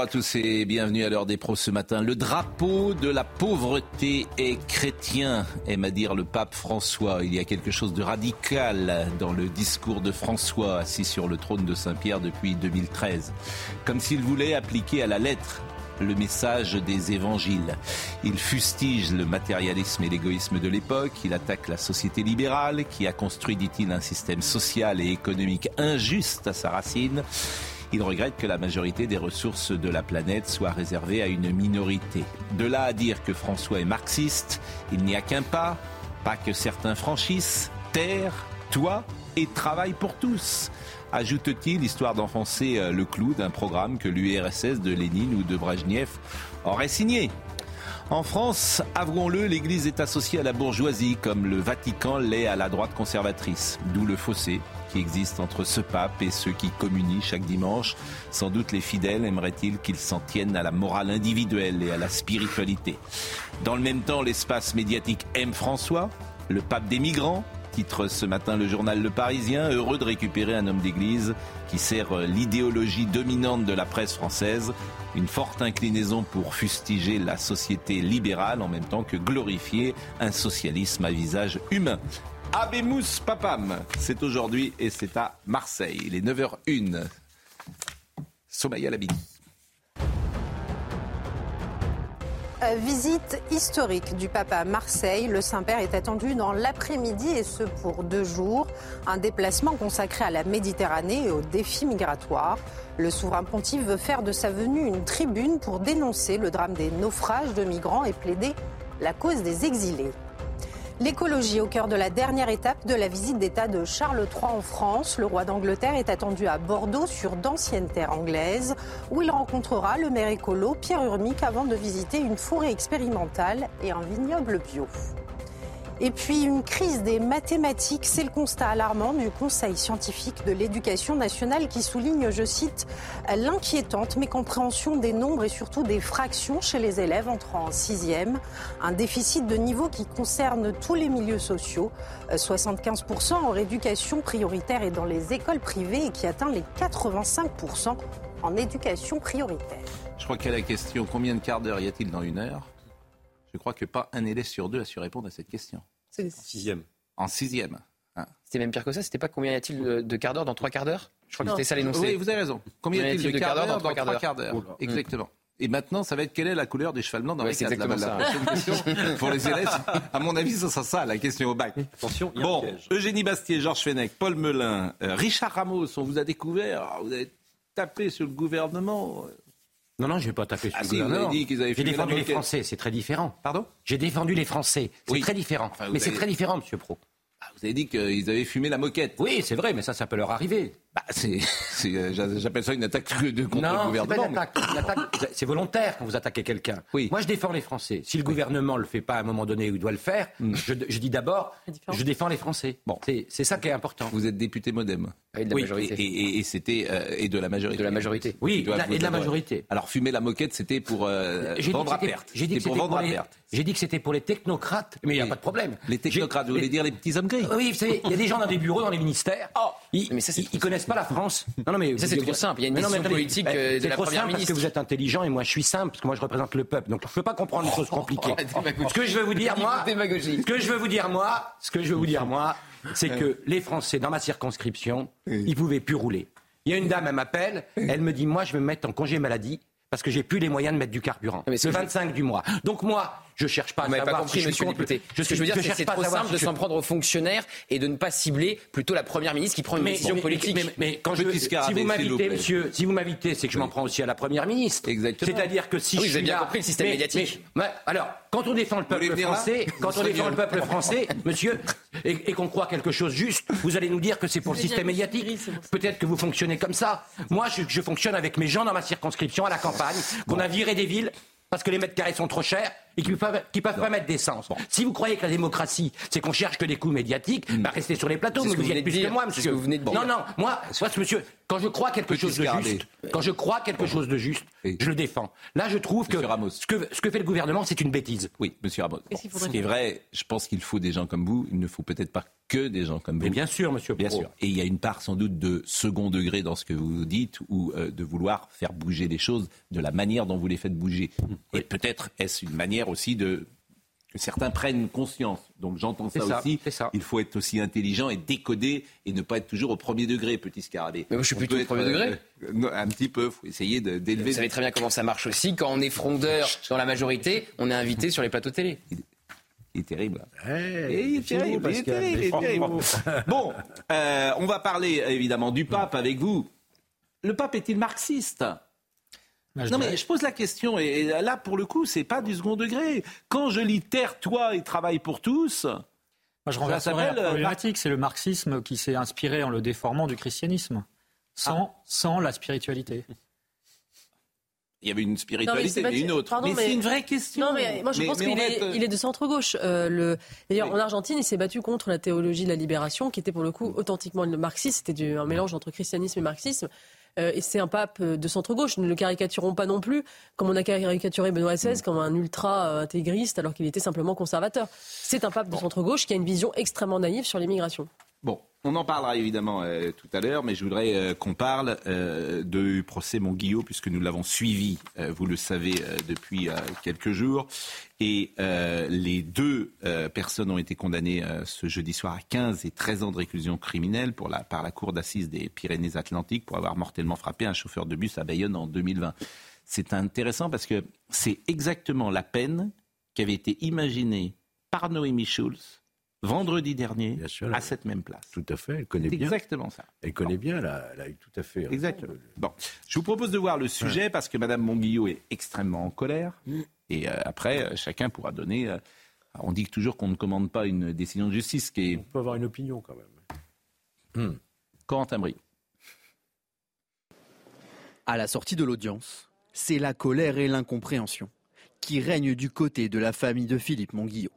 À tous et bienvenue à l'heure des pros ce matin. Le drapeau de la pauvreté est chrétien, aime à dire le pape François. Il y a quelque chose de radical dans le discours de François, assis sur le trône de Saint-Pierre depuis 2013. Comme s'il voulait appliquer à la lettre le message des évangiles. Il fustige le matérialisme et l'égoïsme de l'époque, il attaque la société libérale qui a construit, dit-il, un système social et économique injuste à sa racine. Il regrette que la majorité des ressources de la planète soit réservée à une minorité. De là à dire que François est marxiste, il n'y a qu'un pas, pas que certains franchissent, terre, toi et travail pour tous ajoute-t-il, histoire d'enfoncer euh, le clou d'un programme que l'URSS de Lénine ou de Brejnev aurait signé. En France, avouons-le, l'Église est associée à la bourgeoisie comme le Vatican l'est à la droite conservatrice, d'où le fossé qui existe entre ce pape et ceux qui communient chaque dimanche. Sans doute les fidèles aimeraient-ils qu'ils s'en tiennent à la morale individuelle et à la spiritualité. Dans le même temps, l'espace médiatique aime François, le pape des migrants, titre ce matin le journal Le Parisien, heureux de récupérer un homme d'église qui sert l'idéologie dominante de la presse française, une forte inclinaison pour fustiger la société libérale en même temps que glorifier un socialisme à visage humain. Abemous Papam, c'est aujourd'hui et c'est à Marseille. Il est 9h01. Somaya Labidi. Visite historique du pape à Marseille. Le Saint-Père est attendu dans l'après-midi et ce pour deux jours. Un déplacement consacré à la Méditerranée et aux défis migratoires. Le souverain pontife veut faire de sa venue une tribune pour dénoncer le drame des naufrages de migrants et plaider la cause des exilés. L'écologie au cœur de la dernière étape de la visite d'État de Charles III en France. Le roi d'Angleterre est attendu à Bordeaux sur d'anciennes terres anglaises où il rencontrera le maire écolo Pierre Urmic avant de visiter une forêt expérimentale et un vignoble bio. Et puis une crise des mathématiques, c'est le constat alarmant du Conseil scientifique de l'éducation nationale qui souligne, je cite, l'inquiétante mécompréhension des nombres et surtout des fractions chez les élèves entrant en sixième. Un déficit de niveau qui concerne tous les milieux sociaux, 75% en éducation prioritaire et dans les écoles privées et qui atteint les 85% en éducation prioritaire. Je crois qu'à la question combien de quarts d'heure y a-t-il dans une heure? Je crois que pas un élève sur deux a su répondre à cette question. C'est en sixième. En sixième. Hein. C'était même pire que ça. C'était pas combien y a-t-il de quart d'heure dans trois quarts d'heure? Je crois que c'était ça l'énoncé. Oui, vous avez raison. Combien y a-t-il de quart d'heure dans trois quarts d'heure? Exactement. Et maintenant, ça va être quelle est la couleur des cheval blancs dans ouais, les C'est exactement la, ça. la prochaine question pour les élèves. À mon avis, ce sera ça la question au bac. Attention, il y a Bon, un piège. Eugénie Bastier, Georges Fenech, Paul Melun, euh, Richard Ramos, on vous a découvert. Vous avez tapé sur le gouvernement. Non, non, je vais pas taper sur Ah le si, vous gouvernement. avez dit qu'ils avaient J'ai défendu les. Français, c'est très différent. Pardon? J'ai défendu les Français, c'est Oui. très différent. Enfin, mais c'est très différent, Monsieur Pro. Ah, Vous avez dit qu'ils avaient fumé la moquette. Oui, c'est vrai, mais ça, ça peut leur arriver. Bah, euh, j'a- j'appelle ça une attaque de contre le non, pas gouvernement. c'est volontaire quand vous attaquez quelqu'un. Oui. Moi, je défends les Français. Si le gouvernement le fait pas à un moment donné où il doit le faire, Mm. je, je dis d'abord, je défends les Français. Bon, c'est c'est ça qui est important. Vous êtes député modem. Et de la Oui, majorité. et, et- et c'était euh, et de la majorité. De la majorité. Oui, et de la- et de la vous adorer. majorité. Alors fumer la moquette, c'était pour euh, J'ai dit vendre que à c'était- perte. J'ai dit que C'était pour pour à les, perte. j'ai dit que c'était pour les technocrates, mais il n'y a pas de problème. Les technocrates, vous voulez dire les petits hommes gris Oui, vous savez, il y a des gens dans des bureaux, dans les ministères. Ils, Mais ça, c'est ils, ils connaissent pas la France. Non, non, mais Ça, c'est trop simple. Il y a une décision politique, euh, de c'est la trop première simple ministre. Parce que vous êtes intelligent et moi, je suis simple parce que moi, je représente le peuple. Donc, je peux pas comprendre les choses compliquées. démagogie. Ce que je veux vous dire, moi, Démagogie. ce que je veux vous dire, moi, ce que je veux vous dire, moi, c'est que les Français, dans ma circonscription, ils pouvaient plus rouler. Il y a une dame, elle m'appelle, elle me dit, moi, je vais me mettre en congé maladie parce que j'ai plus les moyens de mettre du carburant. Mais le c'est- 25 du mois. Donc moi, je cherche pas à Vous savoir pas compris, si je suis député. Je Ce que je veux dire, c'est que cherche c'est pas à trop savoir simple si de s'en prendre aux fonctionnaires et de ne pas cibler plutôt la première ministre qui prend une Mais, décision mais- politique. mais- mais quand je, si vous m'invitez, monsieur, si vous m'invitez, c'est que je m'en prends aussi à la première ministre. Exactement. C'est-à-dire que si Ah oui, je suis bien compris le système mais- médiatique. alors, quand on défend le peuple français, quand on défend le peuple français, monsieur, et, et qu'on croit quelque chose juste, vous allez nous dire que c'est pour le système médiatique. Peut-être que vous fonctionnez comme ça. Moi, je, je fonctionne avec mes gens dans ma circonscription à la campagne, qu'on a viré des villes parce que les mètres carrés sont trop chers et qu'ils ne peuvent, pas mettre d'essence. Si vous croyez que la démocratie, c'est qu'on cherche que des coups médiatiques, bah restez sur les plateaux, mais vous vous y êtes plus que moi, ce monsieur. que vous venez de. Non, non, moi, moi, ce monsieur, quand je crois quelque Petit chose de juste, quand je crois quelque chose de juste, Oui. je le défends. Là, je trouve que ce, que ce que fait le gouvernement, c'est une bêtise. Oui, monsieur Ramos. Qu'il Ce qui est vrai, je pense qu'il faut des gens comme vous. Il ne faut peut-être pas que des gens comme vous. Mais bien sûr, monsieur Bien Pro. sûr. Et il y a une part sans doute de second degré dans ce que vous dites ou euh, de vouloir faire bouger les choses de la manière dont vous les faites bouger. Et peut-être est-ce une manière aussi de que certains prennent conscience. Donc j'entends ça, ça, aussi. c'est ça. Il faut être aussi intelligent et décoder et ne pas être toujours au premier degré, petit scarabée. Mais moi, je suis On plutôt au premier degré. euh, non, un petit peu. Il faut essayer d'élever. Vous savez très bien comment ça marche aussi. Quand on est frondeur dans la majorité, on est invité sur les plateaux télé. Il est terrible. Et il est terrible, il est terrible, il est terrible. Bon, euh, on va parler évidemment du pape avec vous. Le pape est-il marxiste? Bah, je Non dirais- mais je pose la question et là pour le coup c'est pas du second degré. Quand je lis Terre, toi et travaille pour tous, Moi, je renverserais s'appelle, la euh, problématique. C'est le marxisme qui s'est inspiré en le déformant du christianisme, sans, sans la spiritualité. Il y avait une Non, spiritualité mais pas mais une autre. pardon, mais, mais- c'est une vraie question. Non, mais moi je pense qu'il va est, être- il est de centre-gauche. Euh, le... D'ailleurs, en Argentine, il s'est battu contre la théologie de la libération, qui était pour le coup authentiquement le marxisme. C'était un mélange entre christianisme et marxisme. Euh, et c'est un pape euh, de centre-gauche. Ne le caricaturons pas non plus, comme on a caricaturé Benoît XVI comme un ultra-intégriste, alors qu'il était simplement conservateur. C'est un pape de centre-gauche qui a une vision extrêmement naïve sur l'immigration. Bon, on en parlera évidemment euh, tout à l'heure, mais je voudrais euh, qu'on parle euh, du procès Monguillot, puisque nous l'avons suivi, vous le savez, depuis quelques jours. Et les deux personnes ont été condamnées ce jeudi soir à 15 et 13 ans de réclusion criminelle par la Cour d'assises des Pyrénées-Atlantiques pour avoir mortellement frappé un chauffeur de bus à Bayonne en 2020. C'est intéressant parce que c'est exactement la peine qui avait été imaginée par Noémie Schulz vendredi dernier Bien sûr, à cette même place. Tout à fait, elle connaît bien. exactement ça. Elle connaît bien, elle a, elle a eu tout à fait. raison. Exactement. Bon, je vous propose de voir le sujet parce que Madame Monguillot est extrêmement en colère. Et euh, après, euh, chacun pourra donner. euh, on dit toujours qu'on ne commande pas une décision de justice, qui est On peut avoir une opinion quand même. Corentin Brie. À la sortie de l'audience, c'est la colère et l'incompréhension qui règnent du côté de la famille de Philippe Monguillot.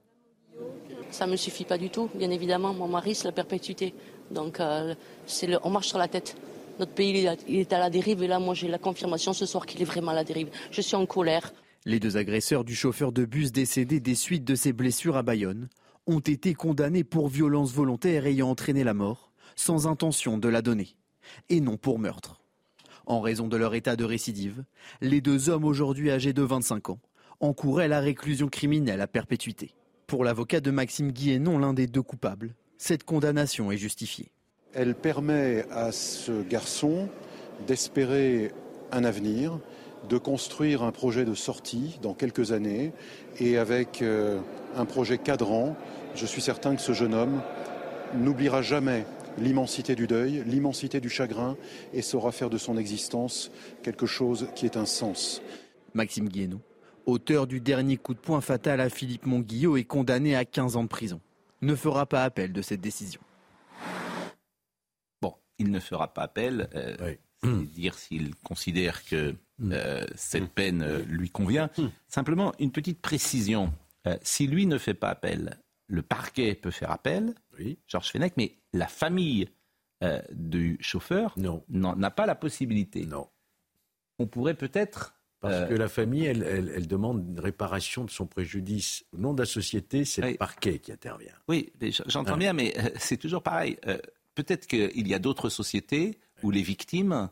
Ça ne me suffit pas du tout. Bien évidemment, mon mari, c'est la perpétuité. Donc, euh, le, on marche sur la tête. Notre pays, est, il est à la dérive. Et là, moi, j'ai la confirmation ce soir qu'il est vraiment à la dérive. Je suis en colère. Les deux agresseurs du chauffeur de bus décédé des suites de ses blessures à Bayonne ont été condamnés pour violence volontaire ayant entraîné la mort, sans intention de la donner, et non pour meurtre. En raison de leur état de récidive, les deux hommes aujourd'hui âgés de 25 ans encouraient la réclusion criminelle à perpétuité. Pour l'avocat de Maxime Guillénon, l'un des deux coupables, cette condamnation est justifiée. Elle permet à ce garçon d'espérer un avenir, de construire un projet de sortie dans quelques années et avec euh, un projet cadrant, je suis certain que ce jeune homme n'oubliera jamais l'immensité du deuil, l'immensité du chagrin et saura faire de son existence quelque chose qui ait un sens. Maxime Guillénon, auteur du dernier coup de poing fatal à Philippe Monguillot, est condamné à 15 ans de prison. Ne fera pas appel de cette décision. Bon, il ne fera pas appel. euh, Oui. c'est dire s'il considère que euh, cette peine euh, lui convient. Simplement, une petite précision. Euh, si lui ne fait pas appel, le parquet peut faire appel, Oui. Georges Fenech, mais la famille euh, du chauffeur n'a pas la possibilité. Non. On pourrait peut-être. Parce euh, que la famille, elle, elle- elle demande une réparation de son préjudice. Au nom de la société, c'est Oui. le parquet qui intervient. Oui, j'entends bien, mais euh, c'est toujours pareil. Euh, peut-être qu'il y a d'autres sociétés où les victimes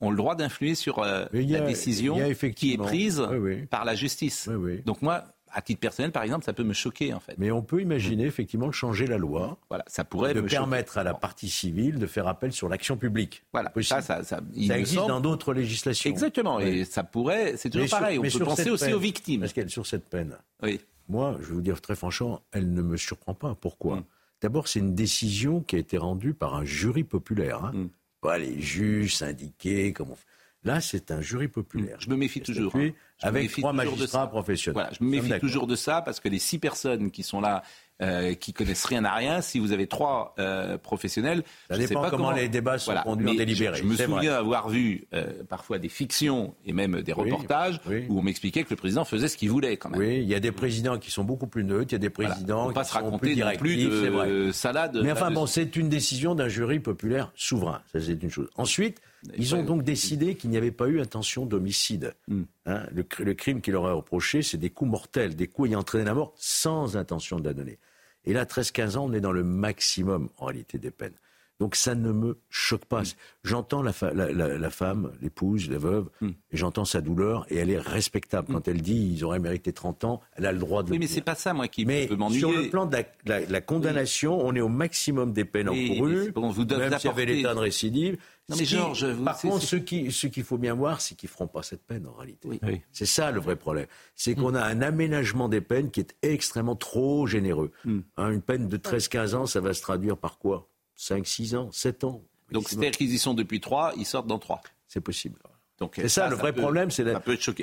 ont le droit d'influer sur euh, la décision qui est prise Oui, oui. par la justice. Donc moi, à titre personnel, par exemple, ça peut me choquer, en fait. Mais on peut imaginer, effectivement, de changer la loi. Voilà, ça pourrait de me permettre choquer. à la partie civile de faire appel sur l'action publique. Voilà, ça, ça, ça, il Ça me existe semble- dans d'autres législations. Exactement, Oui. et ça pourrait, c'est toujours Mais sur- pareil, on peut penser aussi peine, aux victimes. Parce qu'elle sur cette peine. Oui. Moi, je vais vous dire très franchement, elle ne me surprend pas. Pourquoi Mm. D'abord, c'est une décision qui a été rendue par un jury populaire. hein. Mm. Pas les juges, syndiqués, comme on fait. Là, c'est un jury populaire. Je me méfie toujours. statué hein. Je me Avec méfie trois toujours de magistrats ça. professionnels. Voilà, je me méfie d'accord. toujours de ça parce que les six personnes qui sont là, euh, qui connaissent rien à rien, si vous avez trois euh, professionnels, Ça je sais dépend pas comment les débats sont conduits en mais délibéré, Je, je me c'est souviens vrai. avoir vu euh, parfois des fictions et même des reportages oui. où on m'expliquait que le président faisait ce qu'il voulait quand même. Oui, il y a des présidents qui sont beaucoup plus neutres, il y a des Voilà. présidents Faut pas qui se sont raconter plus directifs, plus c'est vrai. de salade. Mais enfin bon, c'est une décision d'un jury populaire souverain, ça c'est une chose. Ensuite, ils ont donc décidé qu'il n'y avait pas eu intention d'homicide. Mm. Hein, le, cr- le crime qu'il leur a reproché, c'est des coups mortels, des coups ayant entraîné la mort sans intention de la donner. Et là, 13-15 ans, on est dans le maximum en réalité des peines. Donc ça ne me choque pas. J'entends la, fa- la- la- la femme, l'épouse, la veuve, Mm. et j'entends sa douleur, et elle est respectable. Quand elle dit ils auraient mérité 30 ans, elle a le droit de le Oui, mais c'est pas ça, moi, qui Mais peut m'ennuyer. sur le plan de la, la- la condamnation, on est au maximum des peines Oui, encourues, bon, vous même s'il y avait l'état de récidive. Non, mais Georges, vous- par contre, c'est- ce qui- ce qu'il faut bien voir, c'est qu'ils ne feront pas cette peine en réalité. Oui. C'est ça le vrai problème. C'est qu'on a un aménagement des peines qui est extrêmement trop généreux. Mm. Hein, une peine de 13-15 ans, ça va se traduire par quoi? 5-6 ans 7 ans Donc, c'est-à-dire qu'ils y sont depuis trois, ils sortent dans trois. C'est possible. Donc, C'est ça, le vrai peut- problème, c'est la.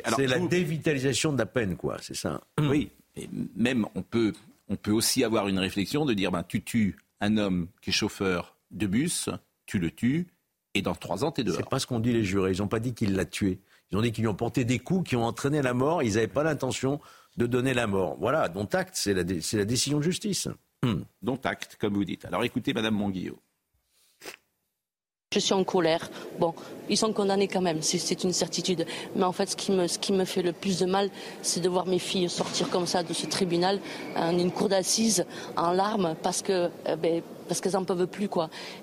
Alors, la vous- dévitalisation de la peine, quoi. C'est ça. Oui, et même on peut, on peut aussi avoir une réflexion de dire ben, tu tues un homme qui est chauffeur de bus, tu le tues, et dans trois ans, tu es dehors. C'est pas ce qu'ont dit les jurés. Ils n'ont pas dit qu'il l'a tué. Ils ont dit qu'ils lui ont porté des coups qui ont entraîné la mort. Ils n'avaient pas l'intention de donner la mort. Voilà, dont acte, c'est la, dé- c'est la décision de justice. Hum. Dont acte, comme vous dites. Alors écoutez, Madame Monguillot. Je suis en colère. Bon, ils sont condamnés quand même, c'est- une certitude. Mais en fait, ce qui, me, fait le plus de mal, c'est de voir mes filles sortir comme ça de ce tribunal, en une cour d'assises, en larmes, parce euh, ben, qu'elles n'en peuvent plus.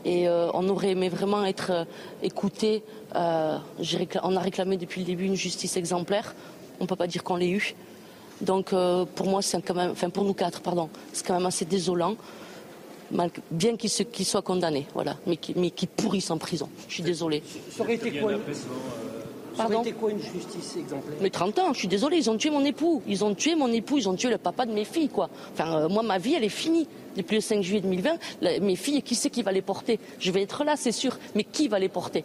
Et euh, on aurait aimé vraiment être euh, écoutés. Euh, on a réclamé depuis le début une justice exemplaire. On peut pas dire qu'on l'ait eue. Donc, euh, pour moi, c'est quand même, enfin pour nous quatre, pardon, c'est quand même assez désolant mal- bien qu'ils se- qu'ils soient condamnés, voilà, mais qui, mais qui pourrissent en prison. Je suis désolée. Ça aurait été quoi, une... ça aurait Pardon été quoi une justice exemplaire? Mais 30 ans, je suis désolée, ils ont tué mon époux. Ils ont tué mon époux, ils ont tué le papa de mes filles, quoi. Enfin, euh, moi, ma vie, elle est finie. Depuis le 5 juillet 2020, la- mes filles, qui c'est qui va les porter? Je vais être là, c'est sûr, mais qui va les porter?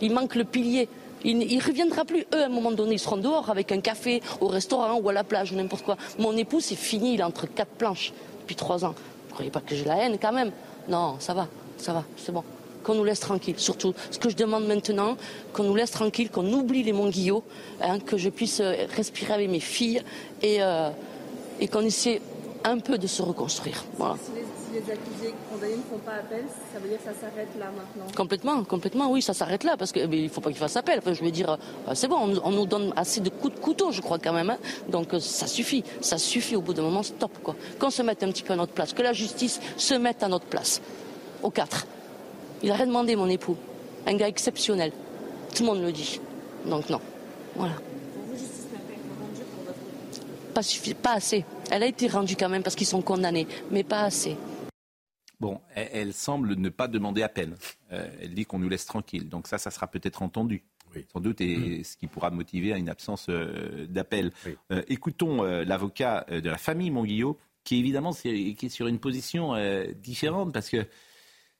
Il manque le pilier. Il ne reviendra plus. Eux, à un moment donné, ils seront dehors avec un café, au restaurant ou à la plage, ou n'importe quoi. Mon époux, c'est fini, il est entre quatre planches depuis trois ans. Vous croyez pas que j'ai la haine, quand même? Non, ça va, ça va, c'est bon. Qu'on nous laisse tranquille. Surtout, ce que je demande maintenant, qu'on nous laisse tranquille, qu'on oublie les Montguillot, hein, que je puisse euh, respirer avec mes filles et, euh, et qu'on essaie un peu de se reconstruire. Voilà. Les, accusés condamnés ne font pas appel, ça veut dire que ça s'arrête là maintenant Complètement, complètement, oui, ça s'arrête là, parce qu'il ne faut pas qu'il fasse appel. Enfin, je veux dire, euh, c'est bon, on, on nous donne assez de coups de couteau, je crois, quand même. hein. Donc, euh, ça suffit, ça suffit au bout d'un moment, stop, quoi. Qu'on se mette un petit peu à notre place, que la justice se mette à notre place. Aux quatre. Il a rien demandé, mon époux. Un gars exceptionnel. Tout le monde le dit. Donc, non. Voilà. Pour vous, justice n'a pas été rendue pour votre Pas, suffi- pas assez. Elle a été rendue quand même parce qu'ils sont condamnés, mais pas assez. Bon, elle, elle semble ne pas demander appel. Euh, elle dit qu'on nous laisse tranquille. Donc ça, ça sera peut-être entendu. Sans doute, et ce qui pourra motiver à une absence euh, d'appel. Euh, écoutons euh, l'avocat euh, de la famille Monguillot, qui évidemment c'est- qui est sur une position euh, différente, parce que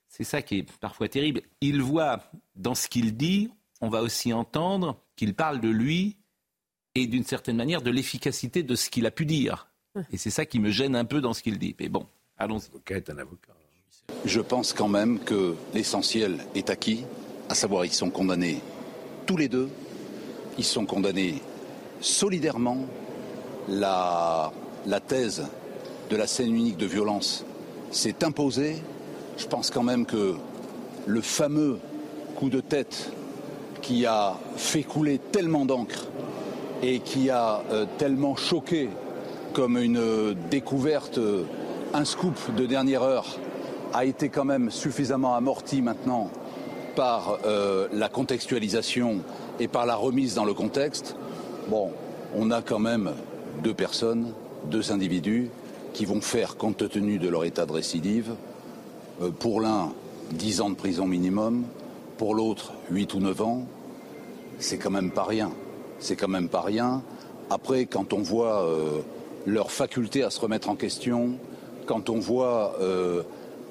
c'est ça qui est parfois terrible. Il voit dans ce qu'il dit, on va aussi entendre qu'il parle de lui et d'une certaine manière de l'efficacité de ce qu'il a pu dire. Et c'est ça qui me gêne un peu dans ce qu'il dit. Mais bon, allons-y. un avocat. Je pense quand même que l'essentiel est acquis, à savoir ils sont condamnés tous les deux, ils sont condamnés solidairement. La, la thèse de la scène unique de violence s'est imposée. Je pense quand même que le fameux coup de tête qui a fait couler tellement d'encre et qui a euh, tellement choqué comme une euh, découverte, euh, un scoop de dernière heure, a été quand même suffisamment amorti maintenant par euh, la contextualisation et par la remise dans le contexte. Bon, on a quand même deux personnes deux individus qui vont faire, compte tenu de leur état de récidive, euh, pour l'un 10 ans de prison minimum, pour l'autre 8 ou 9 ans. C'est quand même pas rien. C'est quand même pas rien. Après, quand on voit euh, leur faculté à se remettre en question, quand on voit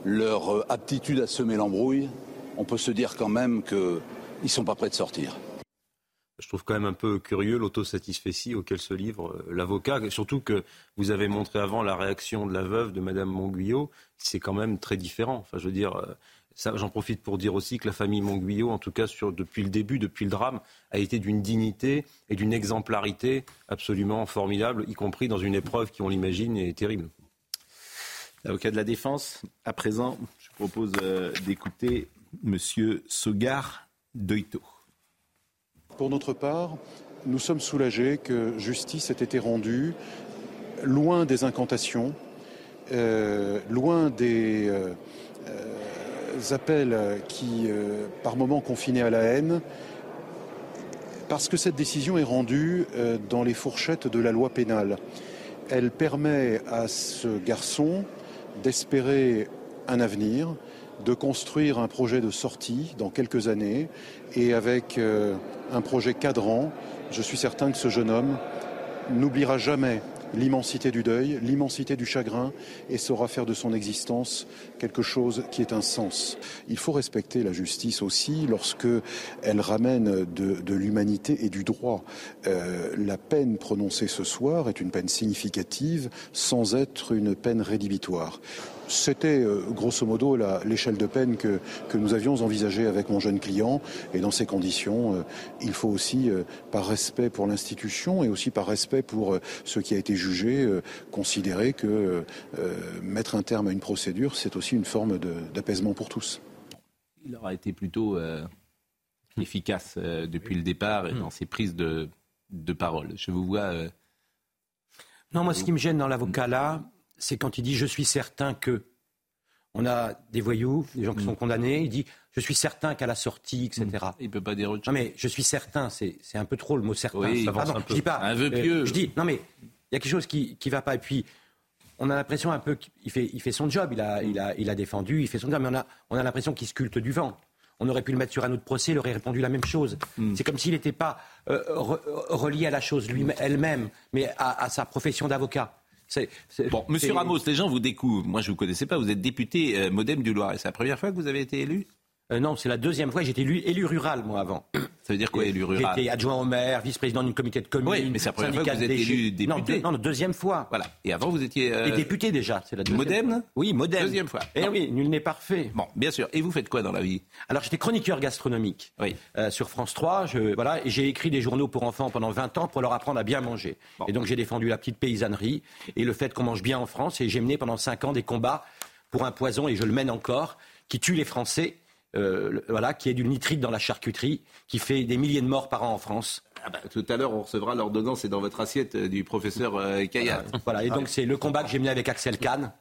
leur aptitude à semer l'embrouille, on peut se dire quand même qu'ils ne sont pas prêts de sortir. Je trouve quand même un peu curieux l'autosatisfaitie auquel se livre euh, l'avocat, surtout que vous avez montré avant la réaction de la veuve de Madame Monguillot, c'est quand même très différent. Enfin, je veux dire, euh, j'en profite pour dire aussi que la famille Monguillot, en tout cas depuis le début, depuis le drame, a été d'une dignité et d'une exemplarité absolument formidable, y compris dans une épreuve qui, on l'imagine, est terrible. L'avocat de la défense, à présent, je propose euh, d'écouter Monsieur Sogar Doito. Pour notre part, nous sommes soulagés que justice ait été rendue loin des incantations, euh, loin des euh, appels qui, par moments, confinaient à la haine, parce que cette décision est rendue dans les fourchettes de la loi pénale. Elle permet à ce garçon d'espérer un avenir, de construire un projet de sortie dans quelques années. Et avec euh, un projet cadrant, je suis certain que ce jeune homme n'oubliera jamais l'immensité du deuil, l'immensité du chagrin, et saura faire de son existence quelque chose qui est un sens. Il faut respecter la justice aussi lorsque elle ramène de, l'humanité et du droit. Euh, la peine prononcée ce soir est une peine significative sans être une peine rédhibitoire. C'était euh, grosso modo l'échelle de peine que, nous avions envisagée avec mon jeune client. Et dans ces conditions, euh, il faut aussi, euh, par respect pour l'institution et aussi par respect pour ce qui a été jugé, considérer que mettre un terme à une procédure, c'est aussi une forme d'apaisement pour tous. Il aura été plutôt efficace depuis le départ et dans ses prises de, de parole. Je vous vois. Non, moi, ce qui me gêne dans l'avocat là, c'est quand il dit je suis certain que. On a des voyous, des gens qui sont mm. condamnés. Il dit je suis certain qu'à la sortie, etc. Mm. Il peut pas dire autre chose. Non mais je suis certain, c'est un peu trop le mot certain. Oui, Pardon, je dis pas. Un vœu pieux. Euh, je dis non mais il y a quelque chose qui qui va pas. Et puis on a l'impression un peu qu'il fait il fait son job. Il a il a il a défendu, il fait son job. Mais on a on a l'impression qu'il sculpte du vent. On aurait pu le mettre sur un autre procès, il aurait répondu la même chose. Mm. C'est comme s'il n'était pas euh, relié à la chose lui elle-même, mais à, à sa profession d'avocat. Bon, Monsieur Ramos, les gens vous découvrent. Moi, je vous connaissais pas. Vous êtes député euh, modem du Loiret. C'est la première fois que vous avez été élu? Euh, non, c'est la deuxième fois. J'étais élu, élu rural, moi, avant. Ça veut dire quoi, élu rural J'étais adjoint au maire, vice-président d'une comité de communes. Oui, mais c'est la première fois que vous êtes élu député. Non, non, deuxième fois. Voilà. Et avant, vous étiez... Euh... Et député, déjà. C'est la deuxième. Modem Oui, modem. Deuxième fois. Eh oui, nul n'est parfait. Bon, bien sûr. Et vous faites quoi dans la vie? Alors, j'étais chroniqueur gastronomique oui. Euh, sur France 3. Je, voilà, j'ai écrit des journaux pour enfants pendant 20 ans pour leur apprendre à bien manger. Et donc, j'ai défendu la petite paysannerie et le fait qu'on mange bien en France. Et j'ai mené pendant 5 ans des combats pour un poison, et je le mène encore, qui tue les Français euh, voilà, qui est du nitrite dans la charcuterie, qui fait des milliers de morts par an en France. Ah bah, tout à l'heure, on recevra l'ordonnance, c'est dans votre assiette euh, du professeur euh, Voilà, et donc c'est le combat que j'ai mené avec Axel Kahn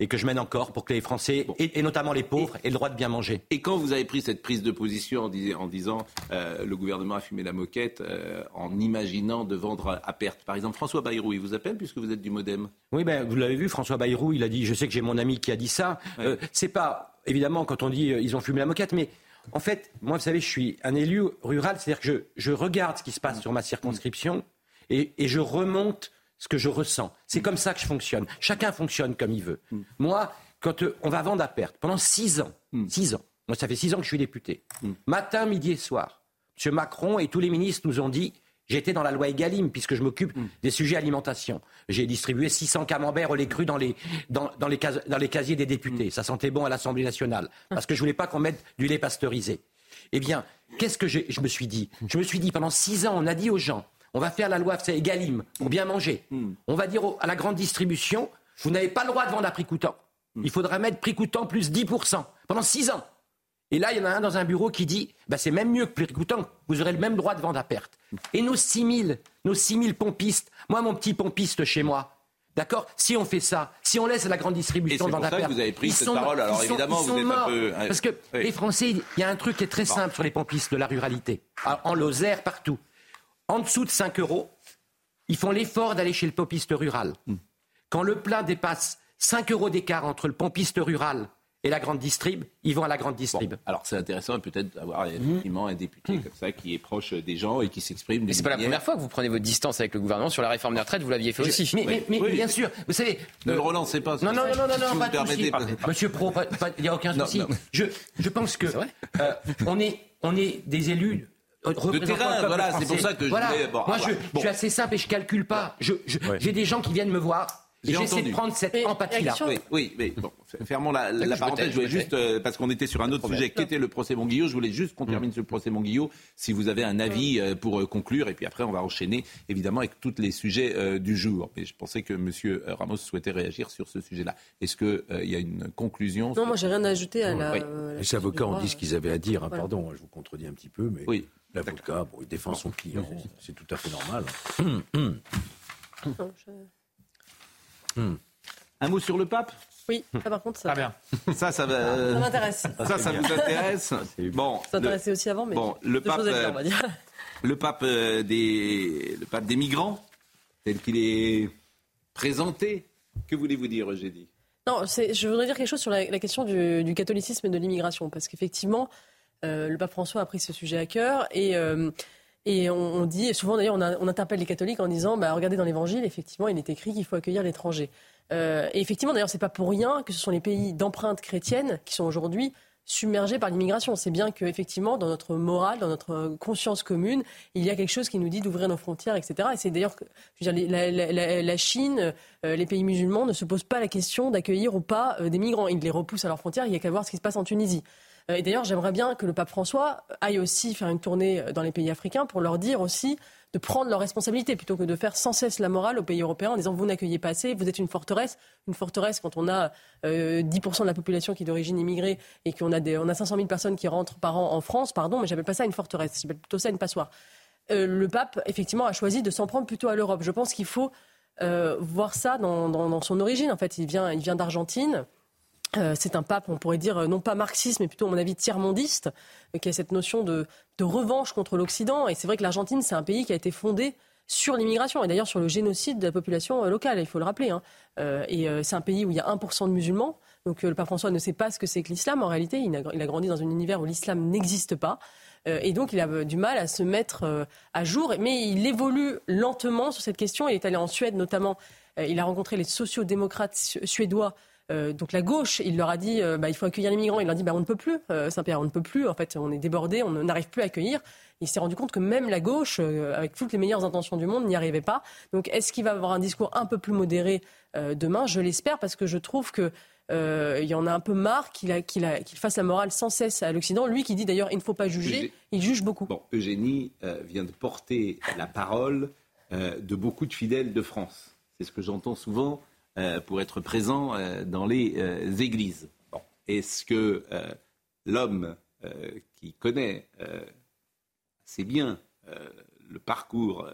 et que je mène encore pour que les Français, et, notamment les pauvres, aient le droit de bien manger. Et quand vous avez pris cette prise de position en, disant euh, le gouvernement a fumé la moquette, euh, en imaginant de vendre à, perte, par exemple, François Bayrou, il vous appelle puisque vous êtes du Modem? Oui, ben, vous l'avez vu, François Bayrou, il a dit, je sais que j'ai mon ami qui a dit ça. Euh, c'est pas, évidemment, quand on dit ils ont fumé la moquette, mais en fait, moi, vous savez, je suis un élu rural, c'est-à-dire que je, regarde ce qui se passe sur ma circonscription et, et je remonte ce que je ressens. C'est comme ça que je fonctionne. Chacun fonctionne comme il veut. Mm. Moi, quand euh, on va vendre à perte, pendant six ans, mm. six ans, moi ça fait six ans que je suis député, mm. matin, midi et soir, M. Macron et tous les ministres nous ont dit J'étais dans la loi Egalim, puisque je m'occupe des sujets alimentation. J'ai distribué 600 camemberts au lait cru dans les, dans, les, dans les casiers des députés. Ça sentait bon à l'Assemblée nationale, parce que je voulais pas qu'on mette du lait pasteurisé. Eh bien, qu'est-ce que je me suis dit? Je me suis dit, pendant six ans, on a dit aux gens, on va faire la loi c'est Egalim pour bien manger. Hmm. On va dire à la grande distribution, vous n'avez pas le droit de vendre à prix coûtant. Hmm. Il faudra mettre prix coûtant plus 10% pendant 6 ans. Et là, il y en a un dans un bureau qui dit bah, c'est même mieux que prix coûtant, vous aurez le même droit de vendre à perte. Hmm. Et nos 6000, nos 6000 pompistes, moi, mon petit pompiste chez moi, D'accord Si on fait ça, si on laisse la grande distribution vendre à perte. Vous avez pris cette parole. Alors évidemment, vous êtes un peu. Parce que les Français, il y a un truc qui est très simple sur les pompistes de la ruralité. En Lozère, partout en dessous de 5 euros, ils font l'effort d'aller chez le popiste rural. Hmm. Quand le plein dépasse 5 euros d'écart entre le pompiste rural et la grande distrib, ils vont à la grande distrib. alors c'est intéressant peut-être d'avoir effectivement un député comme ça qui est proche des gens et qui s'exprime. Mais c'est pas la première fois que vous prenez votre distance avec le gouvernement sur la réforme des retraites, vous l'aviez fait aussi. Mais, mais- mais bien sûr, vous savez. Ne euh, le relancez pas. Non, non, non, non, non, si vous pas de. Monsieur Pro, il n'y a aucun Non, souci. non. Je, je pense que euh, on, est, on est des élus. Représentants terrain, voilà, c'est pour ça que je Voilà. voulais- bon, Moi, ah, je, bon. je suis assez simple et je calcule pas. Je- je- J'ai des gens qui viennent me voir et J'ai j'essaie de prendre cette empathie-là. Oui, oui, mais bon, fermons la, je parenthèse. Je voulais je juste, euh, parce qu'on était sur un autre sujet qui était le procès Monguillot, je voulais juste qu'on termine sur le procès Monguillot, si vous avez un avis euh, pour euh, conclure, et puis après on va enchaîner évidemment avec tous les sujets euh, du jour. Mais je pensais que M. Ramos souhaitait réagir sur ce sujet-là. Est-ce qu'il y a une conclusion Non, moi, j'ai rien à ajouter à la. Oui. la Les avocats ont dit ce qu'ils avaient à dire. hein. Pardon, je vous contredis un petit peu, mais Oui. L'avocat, bon, il défend son client. C'est tout à fait normal. Non, je- Un mot sur le pape? Oui, ça par contre, ça, Très bien. Ça, ça va. ça m'intéresse. Ça, ça vous intéresse? Bon, Ça le, m'intéressait aussi avant, mais bon, deux le pape, dire, euh, on va dire. le pape euh, des, le pape des migrants, tel qu'il est présenté. Que voulez-vous dire, Eugénie? Non, je voudrais dire quelque chose sur la, la question du, du catholicisme et de l'immigration, parce qu'effectivement, euh, le pape François a pris ce sujet à cœur et, euh, on, dit, et souvent d'ailleurs, on, interpelle les catholiques en disant, bah, regardez dans l'Évangile, effectivement, il est écrit qu'il faut accueillir l'étranger. Euh, et effectivement, d'ailleurs, c'est pas pour rien que ce sont les pays d'empreinte chrétienne qui sont aujourd'hui submergés par l'immigration. C'est bien que effectivement, dans notre morale, dans notre conscience commune, il y a quelque chose qui nous dit d'ouvrir nos frontières, etc. Et c'est d'ailleurs la, la- la- Chine, euh, les pays musulmans ne se posent pas la question d'accueillir ou pas euh, des migrants. Ils les repoussent à leurs frontières. Il y a qu'à voir ce qui se passe en Tunisie. Euh, Et d'ailleurs, j'aimerais bien que le pape François aille aussi faire une tournée dans les pays africains pour leur dire aussi de prendre leurs responsabilités plutôt que de faire sans cesse la morale aux pays européens en disant vous n'accueillez pas assez, vous êtes une forteresse. Une forteresse, quand on a euh, 10% de la population qui est d'origine immigrée et qu'on a, des, on a 500 000 personnes qui rentrent par an en France, pardon, mais j'appelle pas ça une forteresse, j'appelle plutôt ça une passoire. Euh, le pape, effectivement, a choisi de s'en prendre plutôt à l'Europe. Je pense qu'il faut euh, voir ça dans, dans- dans son origine. En fait, il vient, il vient d'Argentine. Euh, c'est un pape, on pourrait dire, euh, non pas marxiste, mais plutôt, à mon avis, tiers-mondiste, euh, qui a cette notion de, revanche contre l'Occident. Et c'est vrai que l'Argentine, c'est un pays qui a été fondé sur l'immigration et d'ailleurs sur le génocide de la population locale, il faut le rappeler. hein. Et c'est un pays où il y a 1% de musulmans. Donc le pape François ne sait pas ce que c'est que l'islam. En réalité, il a, il a grandi dans un univers où l'islam n'existe pas. Et donc, il a du mal à se mettre à jour. Mais il évolue lentement sur cette question. Il est allé en Suède, notamment. Il a rencontré les sociodémocrates su- suédois. Euh, donc la gauche, il leur a dit euh, bah, il faut accueillir les migrants. Il leur a dit bah, on ne peut plus, euh, Saint-Pierre, on ne peut plus. En fait, on est débordé, on n'arrive plus à accueillir. Il s'est rendu compte que même la gauche, euh, avec toutes les meilleures intentions du monde, n'y arrivait pas. Donc est-ce qu'il va avoir un discours un peu plus modéré demain? Je l'espère parce que je trouve que il y en a un peu marre qu'il fasse la morale sans cesse à l'Occident. Lui qui dit d'ailleurs il ne faut pas juger, il juge beaucoup. Bon, Eugénie vient de porter la parole de beaucoup de fidèles de France. C'est ce que j'entends souvent pour être présent euh, dans les euh, églises. Est-ce que euh, l'homme euh, qui connaît euh, assez bien euh, le parcours euh,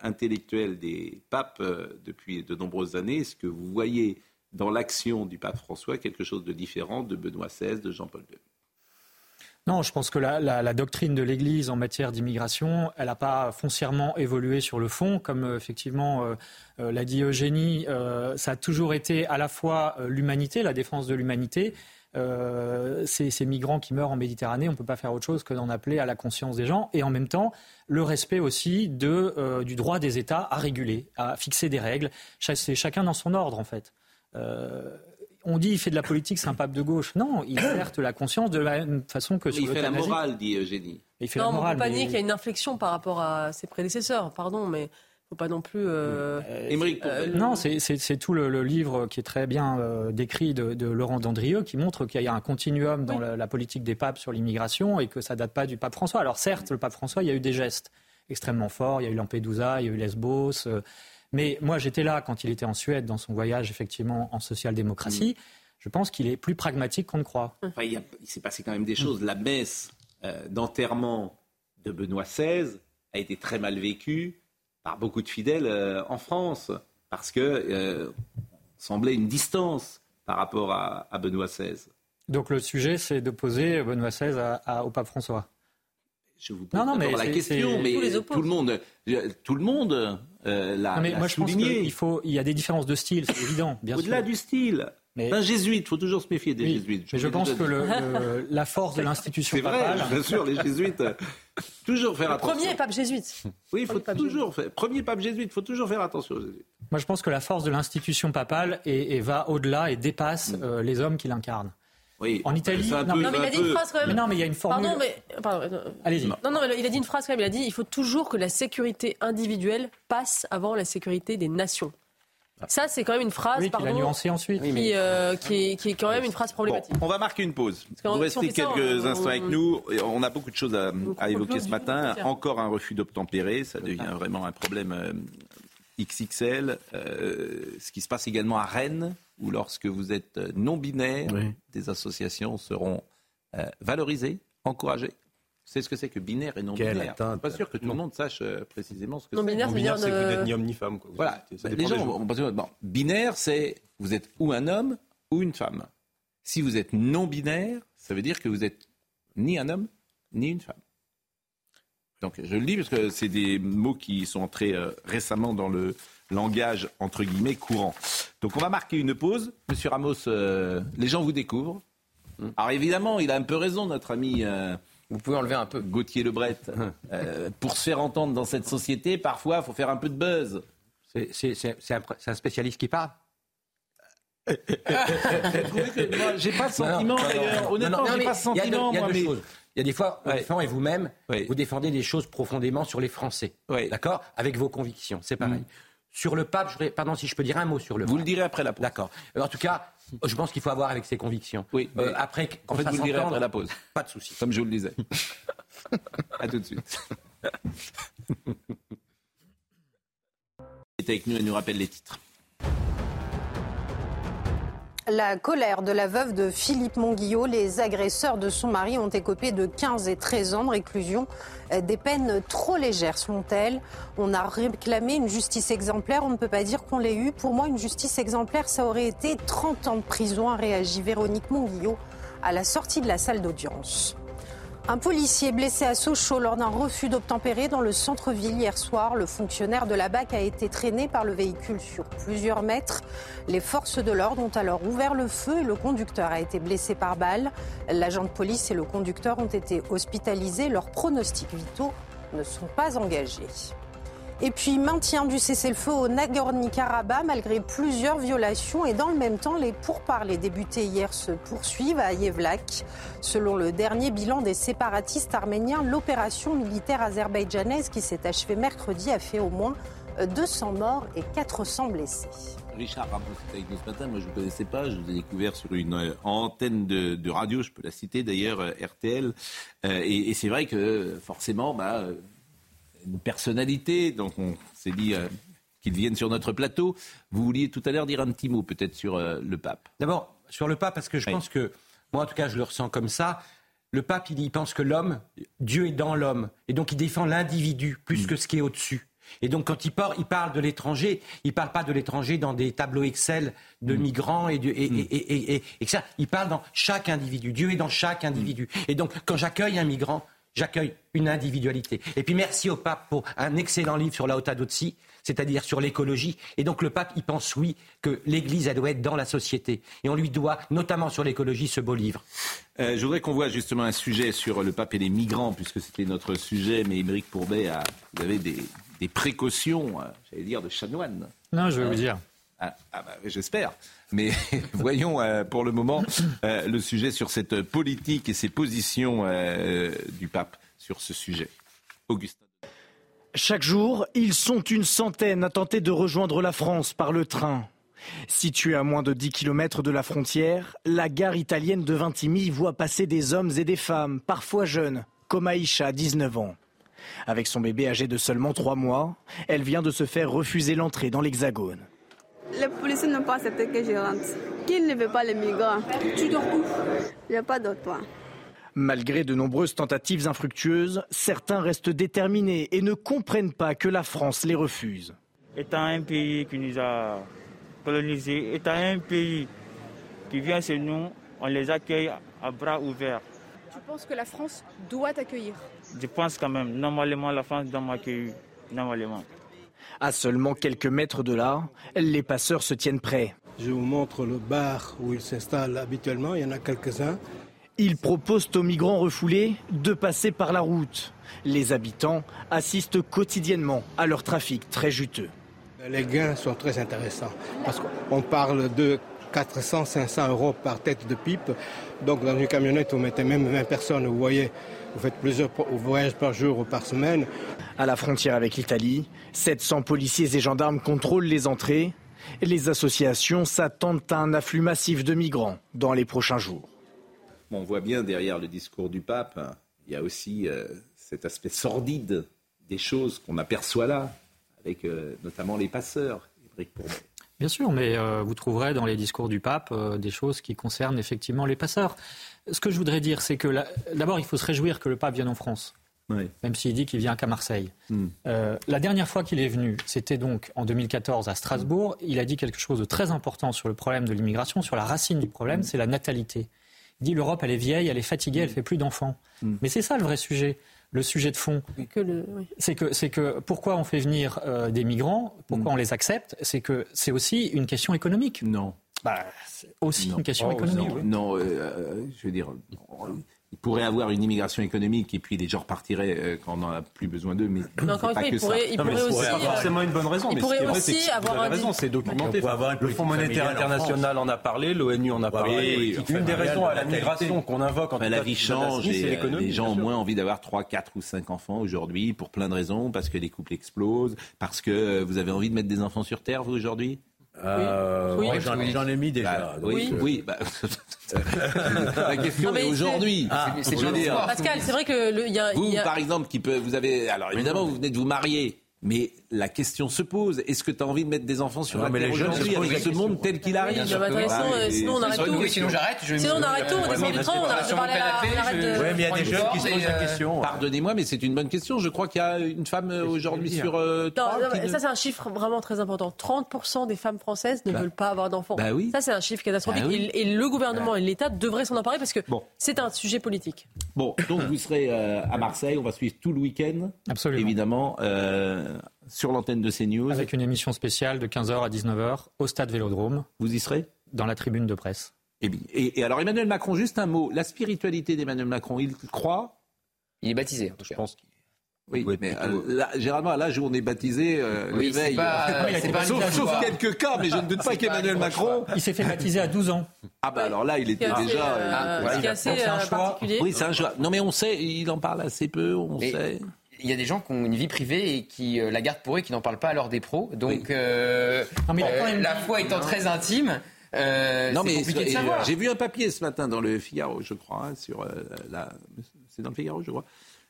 intellectuel des papes euh, depuis de nombreuses années, est-ce que vous voyez dans l'action du pape François quelque chose de différent de Benoît XVI, de Jean-Paul II Non, je pense que la, la- la doctrine de l'Église en matière d'immigration, elle n'a pas foncièrement évolué sur le fond, comme euh, effectivement euh, euh, l'a dit Eugénie. euh, ça a toujours été à la fois euh, l'humanité, la défense de l'humanité. Ces, ces migrants qui meurent en Méditerranée, on ne peut pas faire autre chose que d'en appeler à la conscience des gens, et en même temps le respect aussi de, du droit des États à réguler, à fixer des règles. C'est chacun dans son ordre en fait. Euh, on dit il fait de la politique, c'est un pape de gauche. Non, il alerte la conscience de la même façon que sur Il fait la morale, dit Eugénie. Il fait non, la mais on morale. peut pas mais- nier qu'il y a une inflexion par rapport à ses prédécesseurs, pardon, mais faut pas non plus. euh, Émeric, euh, Non, c'est- tout le, le livre qui est très bien euh, décrit de, de Laurent Dandrieux qui montre qu'il y a un continuum dans la, la politique des papes sur l'immigration et que ça date pas du pape François. Alors certes, le pape François, il y a eu des gestes extrêmement forts. Il y a eu Lampedusa, il y a eu Lesbos. Mais moi, j'étais là quand il était en Suède dans son voyage effectivement en social-démocratie. Je pense qu'il est plus pragmatique qu'on ne croit. Enfin, il, y a- il s'est passé quand même des choses. La messe euh, d'enterrement de Benoît XVI a été très mal vécue par beaucoup de fidèles euh, en France parce que euh, semblait une distance par rapport à, à Benoît XVI. Donc le sujet, c'est d'opposer Benoît XVI à- à- au pape François. Je vous pose Non, non, mais la c'est- question, mais tout le monde, tout le monde euh, l'a Non, mais l'a moi, je pense qu'il faut, il y a des différences de style, c'est évident, bien sûr. Au-delà du style, Mais- un jésuite, il faut toujours se méfier des Oui, jésuites. mais je vous l'ai pense que dit. le- le- la force de l'institution C'est vrai, papale. bien sûr, les jésuites, euh, toujours faire attention. Premier pape jésuite. Oui, il faut Premier pape toujours faire. Premier pape jésuite, il faut toujours faire attention aux jésuites. Moi, je pense que la force de l'institution papale est- est- va au-delà et dépasse euh, les hommes qui l'incarnent. Oui. En Italie, C'est un non, peu- Non, mais il a dit une peu- phrase quand même. Mais non, mais il y a une formule. Pardon, mais. pardon, euh, Allez-y. Non, non, mais il a dit une phrase quand même. Il a dit il faut toujours que la sécurité individuelle passe avant la sécurité des nations. Ça, c'est quand même une phrase, Oui, qu'il a pardon, nuancé ensuite. qui, euh, qui, est, qui est quand même une phrase Bon, problématique. on va marquer une pause. Vous restez ça, quelques on- instants avec nous. On a beaucoup de choses à, à évoquer ce matin. Encore un refus d'obtempérer. Ça devient vraiment un problème euh, XXL. Euh, ce qui se passe également à Rennes, où lorsque vous êtes non-binaire, Oui. des associations seront euh, valorisées, encouragées. Savez ce que c'est que binaire et non-binaire pas sûr que tout le monde sache euh, précisément ce que c'est. Non-binaire. Non-binaire, c'est que vous n'êtes ni homme ni femme. quoi. Voilà. ça les dépend gens penser, bon, binaire, c'est vous êtes ou un homme ou une femme. Si vous êtes non binaire, ça veut dire que vous êtes ni un homme ni une femme. Donc je le dis parce que c'est des mots qui sont entrés euh, récemment dans le langage entre guillemets courant. Donc on va marquer une pause. Monsieur Ramos, euh, les gens vous découvrent. Alors évidemment, il a un peu raison, notre ami. euh, Vous pouvez enlever un peu. Gauthier Lebret, Euh, pour se faire entendre dans cette société, parfois, il faut faire un peu de buzz. C'est- un, spécialiste qui parle. J'ai pas de sentiment, d'ailleurs. Honnêtement, j'ai pas de il y a deux- sentiment, Il y a des fois, on Ouais. défend et vous-même, vous défendez des choses profondément sur les Français. D'accord? Avec vos convictions, c'est pareil. Sur le pape, je pardon si je peux dire un mot sur le Vous pape. le direz après la pause. D'accord. Euh, En tout cas, je pense qu'il faut avoir avec ses convictions. Oui, mais Euh, après, En quand fait, ça vous le direz après la pause, Pas de souci. comme je vous le disais. à tout de suite. est avec nous et nous rappelle les titres. La colère de la veuve de Philippe Monguillot, les agresseurs de son mari ont écopé de 15 et 13 ans de réclusion. Euh, Des peines trop légères, selon-elles. On a réclamé une justice exemplaire, on ne peut pas dire qu'on l'ait eue. Pour moi, une justice exemplaire, ça aurait été 30 ans de prison, a réagi Véronique Monguillot à la sortie de la salle d'audience. Un policier blessé à Sochaux lors d'un refus d'obtempérer dans le centre-ville hier soir. Le fonctionnaire de la BAC a été traîné par le véhicule sur plusieurs mètres. Les forces de l'ordre ont alors ouvert le feu et le conducteur a été blessé par balle. L'agent de police et le conducteur ont été hospitalisés. Leurs pronostics vitaux ne sont pas engagés. Et puis maintien du cessez-le-feu au Nagorno-Karabakh malgré plusieurs violations et dans le même temps les pourparlers débutés hier se poursuivent à Yevlak. Selon le dernier bilan des séparatistes arméniens, l'opération militaire azerbaïdjanaise qui s'est achevée mercredi a fait au moins 200 morts et 400 blessés. Richard Ramos est avec nous ce matin. Moi, je ne vous connaissais pas. Je vous ai découvert sur une euh, antenne de, de radio. Je peux la citer d'ailleurs, euh, RTL. Euh, et et c'est vrai que forcément, bah, euh, une personnalité. Donc, on s'est dit euh, qu'il vienne sur notre plateau. Vous vouliez tout à l'heure dire un petit mot peut-être sur euh, le pape. D'abord, sur le pape, parce que je Oui. pense que, moi en tout cas, je le ressens comme ça. Le pape, il, il pense que l'homme, Dieu est dans l'homme. Et donc, il défend l'individu plus que ce qui est au-dessus. Et donc, quand il parle, il parle de l'étranger, il parle pas de l'étranger dans des tableaux Excel de migrants et, de, et, et, et, et- ça. Il parle dans chaque individu. Dieu est dans chaque individu. Et donc, quand j'accueille un migrant, j'accueille une individualité. Et puis, merci au pape pour un excellent livre sur la Otadotsi, c'est-à-dire sur l'écologie. Et donc, le pape, il pense, oui, que l'Église, elle doit être dans la société. Et on lui doit, notamment sur l'écologie, ce beau livre. Euh, je voudrais qu'on voit justement un sujet sur le pape et les migrants, puisque c'était notre sujet. Mais Émeric Pourbet, a, vous avez des, des précautions, euh, j'allais dire, de chanoine. Non, je vais vous dire. Ah, ah bah, j'espère. Mais voyons euh, pour le moment euh, le sujet sur cette politique et ces positions euh, du pape sur ce sujet. Augustin. Chaque jour, ils sont une centaine à tenter de rejoindre la France par le train. Située à moins de 10 km de la frontière, la gare italienne de Vintimille voit passer des hommes et des femmes, parfois jeunes, comme Aïcha, 19 ans. Avec son bébé âgé de seulement 3 mois, elle vient de se faire refuser l'entrée dans l'Hexagone. Les policiers n'ont pas accepté que je rentre. Qu'ils ne veulent pas les migrants. Tu dors où? Il n'y a pas d'autre point. Malgré de nombreuses tentatives infructueuses, certains restent déterminés et ne comprennent pas que la France les refuse. étant un pays qui nous a colonisés, étant un pays qui vient chez nous, on les accueille à bras ouverts. Tu penses que la France doit t'accueillir? Je pense quand même, normalement, la France doit m'accueillir. Normalement. À seulement quelques mètres de là, les passeurs se tiennent prêts. Je vous montre le bar où ils s'installent habituellement. Il y en a quelques-uns. Ils proposent aux migrants refoulés de passer par la route. Les habitants assistent quotidiennement à leur trafic très juteux. Les gains sont très intéressants parce qu'on parle de 400, 500 euros par tête de pipe. Donc dans une camionnette, vous mettez même 20 personnes. Vous voyez, vous faites plusieurs voyages par jour ou par semaine. À la frontière avec l'Italie, 700 policiers et gendarmes contrôlent les entrées. Les associations s'attendent à un afflux massif de migrants dans les prochains jours. Bon, on voit bien derrière le discours du pape, il y a aussi euh, cet aspect sordide des choses qu'on aperçoit là, avec euh, notamment les passeurs. Bien sûr, mais euh, vous trouverez dans les discours du pape des choses qui concernent effectivement les passeurs. Ce que je voudrais dire, c'est que d'abord, il faut se réjouir que le pape vienne en France. Même s'il dit qu'il vient qu'à Marseille. Hmm. la dernière fois qu'il est venu, c'était donc en 2014 à Strasbourg. Il a dit quelque chose de très important sur le problème de l'immigration, sur la racine du problème, c'est la natalité. Il dit l'Europe, elle est vieille, elle est fatiguée, elle fait plus d'enfants. Hmm. Mais c'est ça le vrai sujet. Le sujet de fond, c'est que, c'est que pourquoi on fait venir euh, des migrants, pourquoi Hmm. on les accepte, c'est que c'est aussi une question économique. Non. Bah, c'est aussi Non. une question Oh, économique. Non, oui. non, euh, euh, je veux dire, il pourrait avoir une immigration économique et puis les gens repartiraient euh, quand on n'en a plus besoin d'eux. Mais, Mais encore une fois, que il ça. pourrait- il Non, pourrait aussi, euh, forcément une bonne raison. il mais pourrait vrai, aussi que avoir un raison, c'est documenté. Avoir Le Fonds monétaire familiale en international en a parlé, l'ONU en a avoir parlé. une politique Une des raisons à la migration qu'on invoque en tout la vie change et euh, les gens ont moins envie d'avoir 3, 4 ou 5 enfants aujourd'hui pour plein de raisons, parce que les couples explosent, parce que euh, vous avez envie de mettre des enfants sur Terre, vous, aujourd'hui? Euh, Oui. moi, Oui. j'en, ai mis déjà. Bah, donc, oui, euh, oui. bah, la question Non, est aujourd'hui. Ah, c'est soir. Pascal, c'est vrai que le- il y a, il Vous, y a- par exemple, qui peut, vous avez. Alors évidemment, vous venez de vous marier. Mais la question se pose est-ce que tu as envie de mettre des enfants sur Non, la mais terre les jeunes se aujourd'hui posent avec ce monde tel qu'il arrive Oui, bah, sinon, euh, sinon, on arrête tout. Oui, sinon j'arrête. Sinon, on arrête tout, on descend du train, on arrête de parler à Ouais, mais il y a des une jeunes qui se posent la euh, question. Pardonnez-moi, mais c'est une bonne question. Je crois qu'il y a une femme euh, aujourd'hui sur Non, trois ça c'est un chiffre vraiment très important. 30% des femmes françaises ne Bah. veulent pas avoir d'enfants. Bah oui. Ça c'est un chiffre catastrophique. Bah oui. et, le gouvernement et l'État devraient s'en emparer parce que c'est un sujet politique. Bon, donc vous serez à Marseille. On va suivre tout le week-end, Absolument. évidemment, euh, sur l'antenne de CNews. Avec une émission spéciale de 15h à 19h au stade Vélodrome, Vous y serez? Dans la tribune de presse. et, bien- et, et alors Emmanuel Macron, juste un mot. La spiritualité d'Emmanuel Macron, il croit? Il est baptisé, en tout Je cas. pense qu'il Oui, mais plutôt- euh, là, généralement, à l'âge où on est baptisé, euh, Oui, l'éveil, pas- euh, pas sauf, sauf quelques cas, mais je ne doute pas qu'Emmanuel Macron. Il s'est fait baptiser à 12 ans. Ah bah alors là, il était assez, déjà. euh, euh, donc c'est un euh, choix. Oui, c'est un choix. Non, mais on sait, il en parle assez peu, on Mais- sait. Il y a des gens qui ont une vie privée et qui euh, la gardent pour eux et qui n'en parlent pas à leurs des pros. Donc, Oui. euh, Non, mais euh, quand même la foi étant très intime, euh, Non, c'est mais compliqué de et, savoir. j'ai vu un papier ce matin dans le Figaro, je crois, hein, sur euh, la. C'est dans le Figaro, je crois.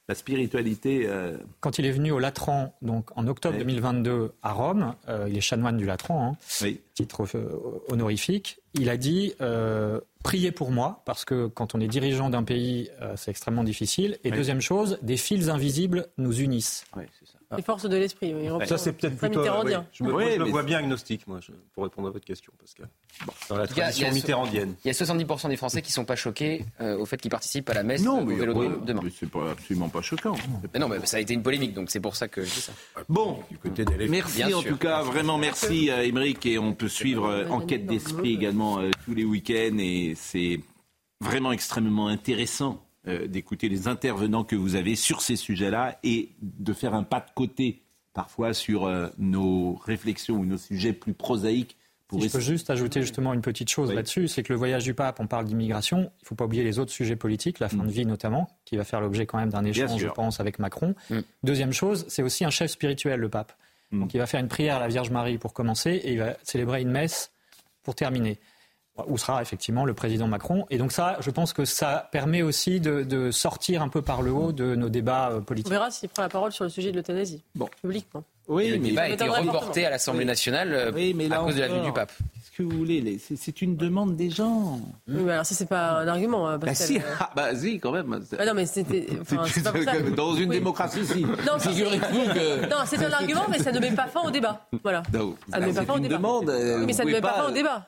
La spiritualité. euh, Quand il est venu au Latran, donc en octobre Oui. 2022 à Rome, euh, il est chanoine du Latran, hein, oui. titre euh, honorifique, il a dit euh, priez pour moi, parce que quand on est dirigeant d'un pays, c'est extrêmement difficile. Et Oui. deuxième chose, des fils invisibles nous unissent. Ouais, c'est ça. Les forces de l'esprit. oui, Ça, c'est peut-être plutôt. mitterrandien. oui, je me, Oui, moi, je le vois bien agnostique, moi, je- pour répondre à votre question, Pascal. Dans la tradition il a mitterrandienne. Il y a 70% des Français qui ne sont pas choqués euh, au fait qu'ils participent à la messe Non, au mais, Vélodrome ouais, demain. mais c'est pas, absolument pas choquant. Mais non, mais ça a été une polémique, donc c'est pour ça que je dis ça. Bon, Du côté des LFI. Merci Bien en sûr. tout cas, vraiment merci euh, Émeric et on peut suivre euh, Enquête d'esprit également euh, tous les week-ends et c'est vraiment extrêmement intéressant euh, d'écouter les intervenants que vous avez sur ces sujets-là et de faire un pas de côté parfois sur euh, nos réflexions ou nos sujets plus prosaïques pour Si je peux juste ajouter justement une petite chose Oui. là-dessus, c'est que le voyage du pape, on parle d'immigration, il ne faut pas oublier les autres sujets politiques, la fin de vie notamment, qui va faire l'objet quand même d'un échange, je Mm. pense, avec Macron. Mm. Deuxième chose, c'est aussi un chef spirituel, le pape. Mm. Donc il va faire une prière à la Vierge Marie pour commencer et il va célébrer une messe pour terminer où sera effectivement le président Macron. Et donc ça, je pense que ça permet aussi de, de sortir un peu par le haut de nos débats euh, On politiques. verra s'il prend la parole sur le sujet de l'euthanasie. Bon. Publiquement. Oui, le mais, débat a été reporté à l'Assemblée nationale euh, Oui, mais là à cause de la venue du pape. qu'est-ce que vous voulez c'est, une demande des gens. Oui, mais alors ça, c'est pas un argument. hein, Bah si, Euh, ah, bah si, quand même. ah non, mais c'était. Enfin. Dans une Oui. démocratie, si. Non, Figurez-vous que. Non, c'est un argument, mais ça ne met pas fin au débat. Voilà. Non, Ça ne met pas fin au débat. demande. euh, mais ça ne met pas fin au débat.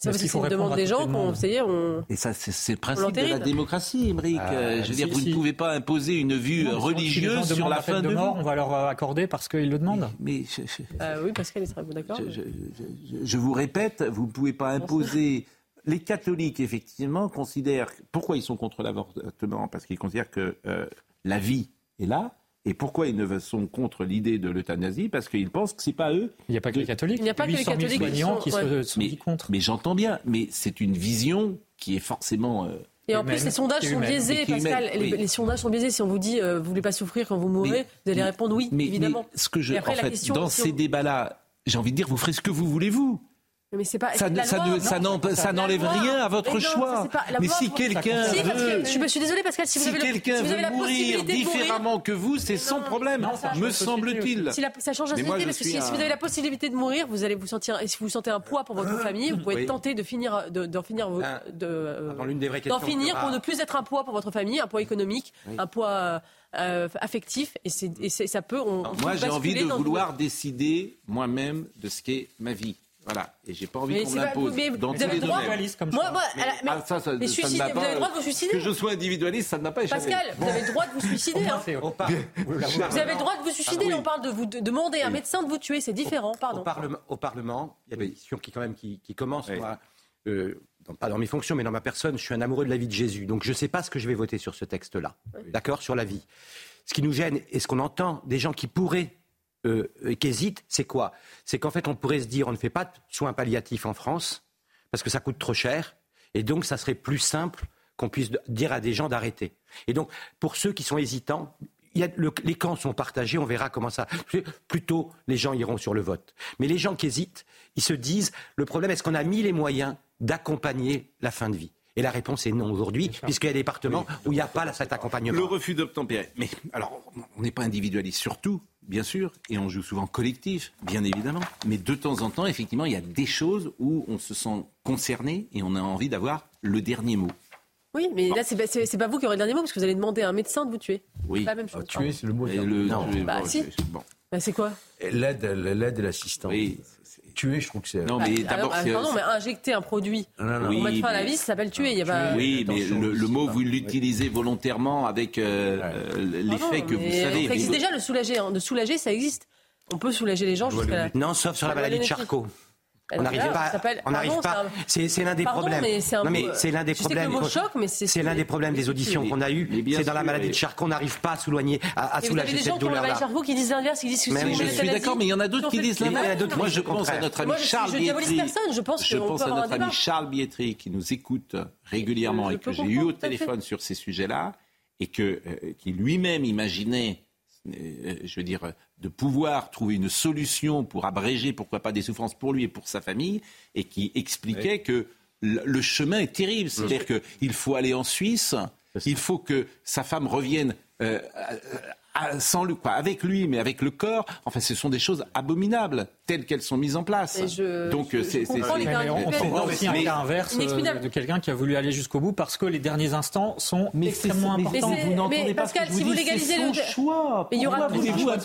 C'est parce que c'est une demande des gens qu'on on. Et ça, c'est le principe de la démocratie, Émeric. Ah, je veux dire, vous si. ne pouvez pas imposer une vue Non, religieuse sur la la fin de de mort, vie. on va leur accorder parce qu'ils le demandent. Mais je, je- Ah oui, Pascal est très d'accord. je- je- je vous répète, vous ne pouvez pas imposer. Les catholiques, effectivement, considèrent. Pourquoi ils sont contre l'avortement? Parce qu'ils considèrent que euh, la vie est là. Et pourquoi ils ne sont contre l'idée de l'euthanasie? Parce qu'ils pensent que c'est pas eux. Il n'y a pas que les catholiques. Il n'y a pas que les 800 000 catholiques qui soignants sont- qui se sont mais, contre. mais j'entends bien. Mais c'est une vision qui est forcément. euh, Et en humaine, plus, les sondages sont humaine, biaisés, mais qui est Pascal. humaine, Les, oui. les sondages sont biaisés. Si on vous dit, euh, vous voulez pas souffrir quand vous mourrez, Mais- vous allez répondre oui, mais, évidemment. mais ce que je, après, en la fait, question, dans si ces on- débat-là, j'ai envie de dire, vous ferez ce que vous voulez vous. Mais c'est pas. Ça, n'enlève rien à Mais votre non, choix. pas- Mais si quelqu'un Si, veut- que je, me suis désolée, Pascal, si, vous Si quelqu'un si veut la mourir possibilité de mourir- différemment que vous, c'est sans problème, me semble-t-il. Ça change la société, parce que si, un- vous avez la possibilité de mourir, vous allez vous sentir, et si vous sentez un poids pour votre famille, vous pouvez Oui. tenter de finir, de- d'en finir, vos- Ah, de, euh, Dans l'une des vraies d'en finir Ah, pour ne plus être un poids pour votre famille, un poids économique, un poids euh, affectif, et, ça peut. On, Moi, j'ai envie de vouloir décider moi-même de ce qu'est ma vie. Voilà. Et j'ai pas envie Mais qu'on c'est pas- l'impose. mais dans vous tous avez les le droit- domaines. Moi, moi, Mais- à la- mais- ah, ça, ça- mais ça ne vous avez le droit de vous suicider. Que je sois individualiste, ça ne m'a pas échappé. Pascal, vous avez le droit de vous suicider. hein. Vous avez le droit de vous suicider. Ah oui. On parle de vous de demander à un médecin de vous tuer, c'est différent. Pardon. Au Parlement, au Parlement, il y a des questions qui, quand même, qui, qui commencent. Moi, euh, dans- pas dans mes fonctions, mais dans ma personne, je suis un amoureux de la vie de Jésus. Donc, je ne sais pas ce que je vais voter sur ce texte-là. D'accord? Sur la vie. Ce qui nous gêne, et ce qu'on entend des gens qui pourraient, euh, qui hésitent, c'est quoi? C'est qu'en fait, on pourrait se dire, on ne fait pas de soins palliatifs en France, parce que ça coûte trop cher, et donc ça serait plus simple qu'on puisse dire à des gens d'arrêter. Et donc, pour ceux qui sont hésitants, il y a le- les camps sont partagés, on verra comment ça. Plutôt, les gens iront sur le vote. Mais les gens qui hésitent, ils se disent le problème, est-ce qu'on a mis les moyens d'accompagner la fin de vie? Et la réponse est non aujourd'hui, puisqu'il y a des départements où il n'y a pas cet accompagnement. Le refus d'obtempérer. Mais alors, on n'est pas individualiste surtout, bien sûr, et on joue souvent collectif, bien évidemment. Mais de temps en temps, effectivement, il y a des choses où on se sent concerné et on a envie d'avoir le dernier mot. Oui, mais là, c'est pas, pas vous qui aurez le dernier mot, parce que vous allez demander à un médecin de vous tuer. Oui. C'est pas la même chose. Tuer, c'est le mot. Le- Non. tuer, Bah, bon, si. Bah, c'est quoi? L'aide, l'aide et l'assistance. Oui. Tuer, je trouve que c'est. Non, mais alors, d'abord, ah, c'est- Pardon, mais injecter un produit Non, non, non. pour Oui, mettre fin à la vie, ça s'appelle tuer. Il y a pas... Oui, mais le, mot, vous l'utilisez volontairement avec euh, euh, l'effet que vous savez. Ça existe Mais- déjà, le soulager. hein. De soulager, ça existe. On peut soulager les gens jusqu'à la... Non, sauf sur la La maladie de. Charcot. On n'arrive pas. On n'arrive pas. c'est un- C'est c'est l'un des Pardon, problèmes. mais c'est un non, mais c'est l'un des je problèmes. c'est- C'est l'un des problèmes des auditions qu'on a eu. Mais bien C'est dans la maladie de Charcot, on n'arrive pas à soigner, à, à soulager des gens cette qui ont la maladie de douleur-là. Charcot qui disent l'inverse, qui disent que Mais je suis d'accord, mais il y en a d'autres qui disent il y a l'inverse. qui Moi, je pense à notre ami Charles Bietri. personne, je pense à notre ami. Charles Bietri qui nous écoute régulièrement et que j'ai eu au téléphone sur ces sujets-là et que euh, qui lui-même imaginait, je veux dire, de pouvoir trouver une solution pour abréger, pourquoi pas, des souffrances pour lui et pour sa famille, et qui expliquait que le chemin est terrible. C'est-à-dire qu'il faut aller en Suisse, il faut que sa femme revienne euh, sans lui, quoi, avec lui, mais avec le corps. Enfin, ce sont des choses abominables, telles qu'elles sont mises en place. Je- Donc, je- euh, je c'est. Mais aussi un mais- cas inverse euh, de quelqu'un qui a voulu aller jusqu'au bout parce que les derniers instants sont Mais extrêmement mais importants. c'est- vous n'entendez mais pas ce que Pascal, je vous si vous légalisez son le- choix. Mais il y aura de voulez-vous choix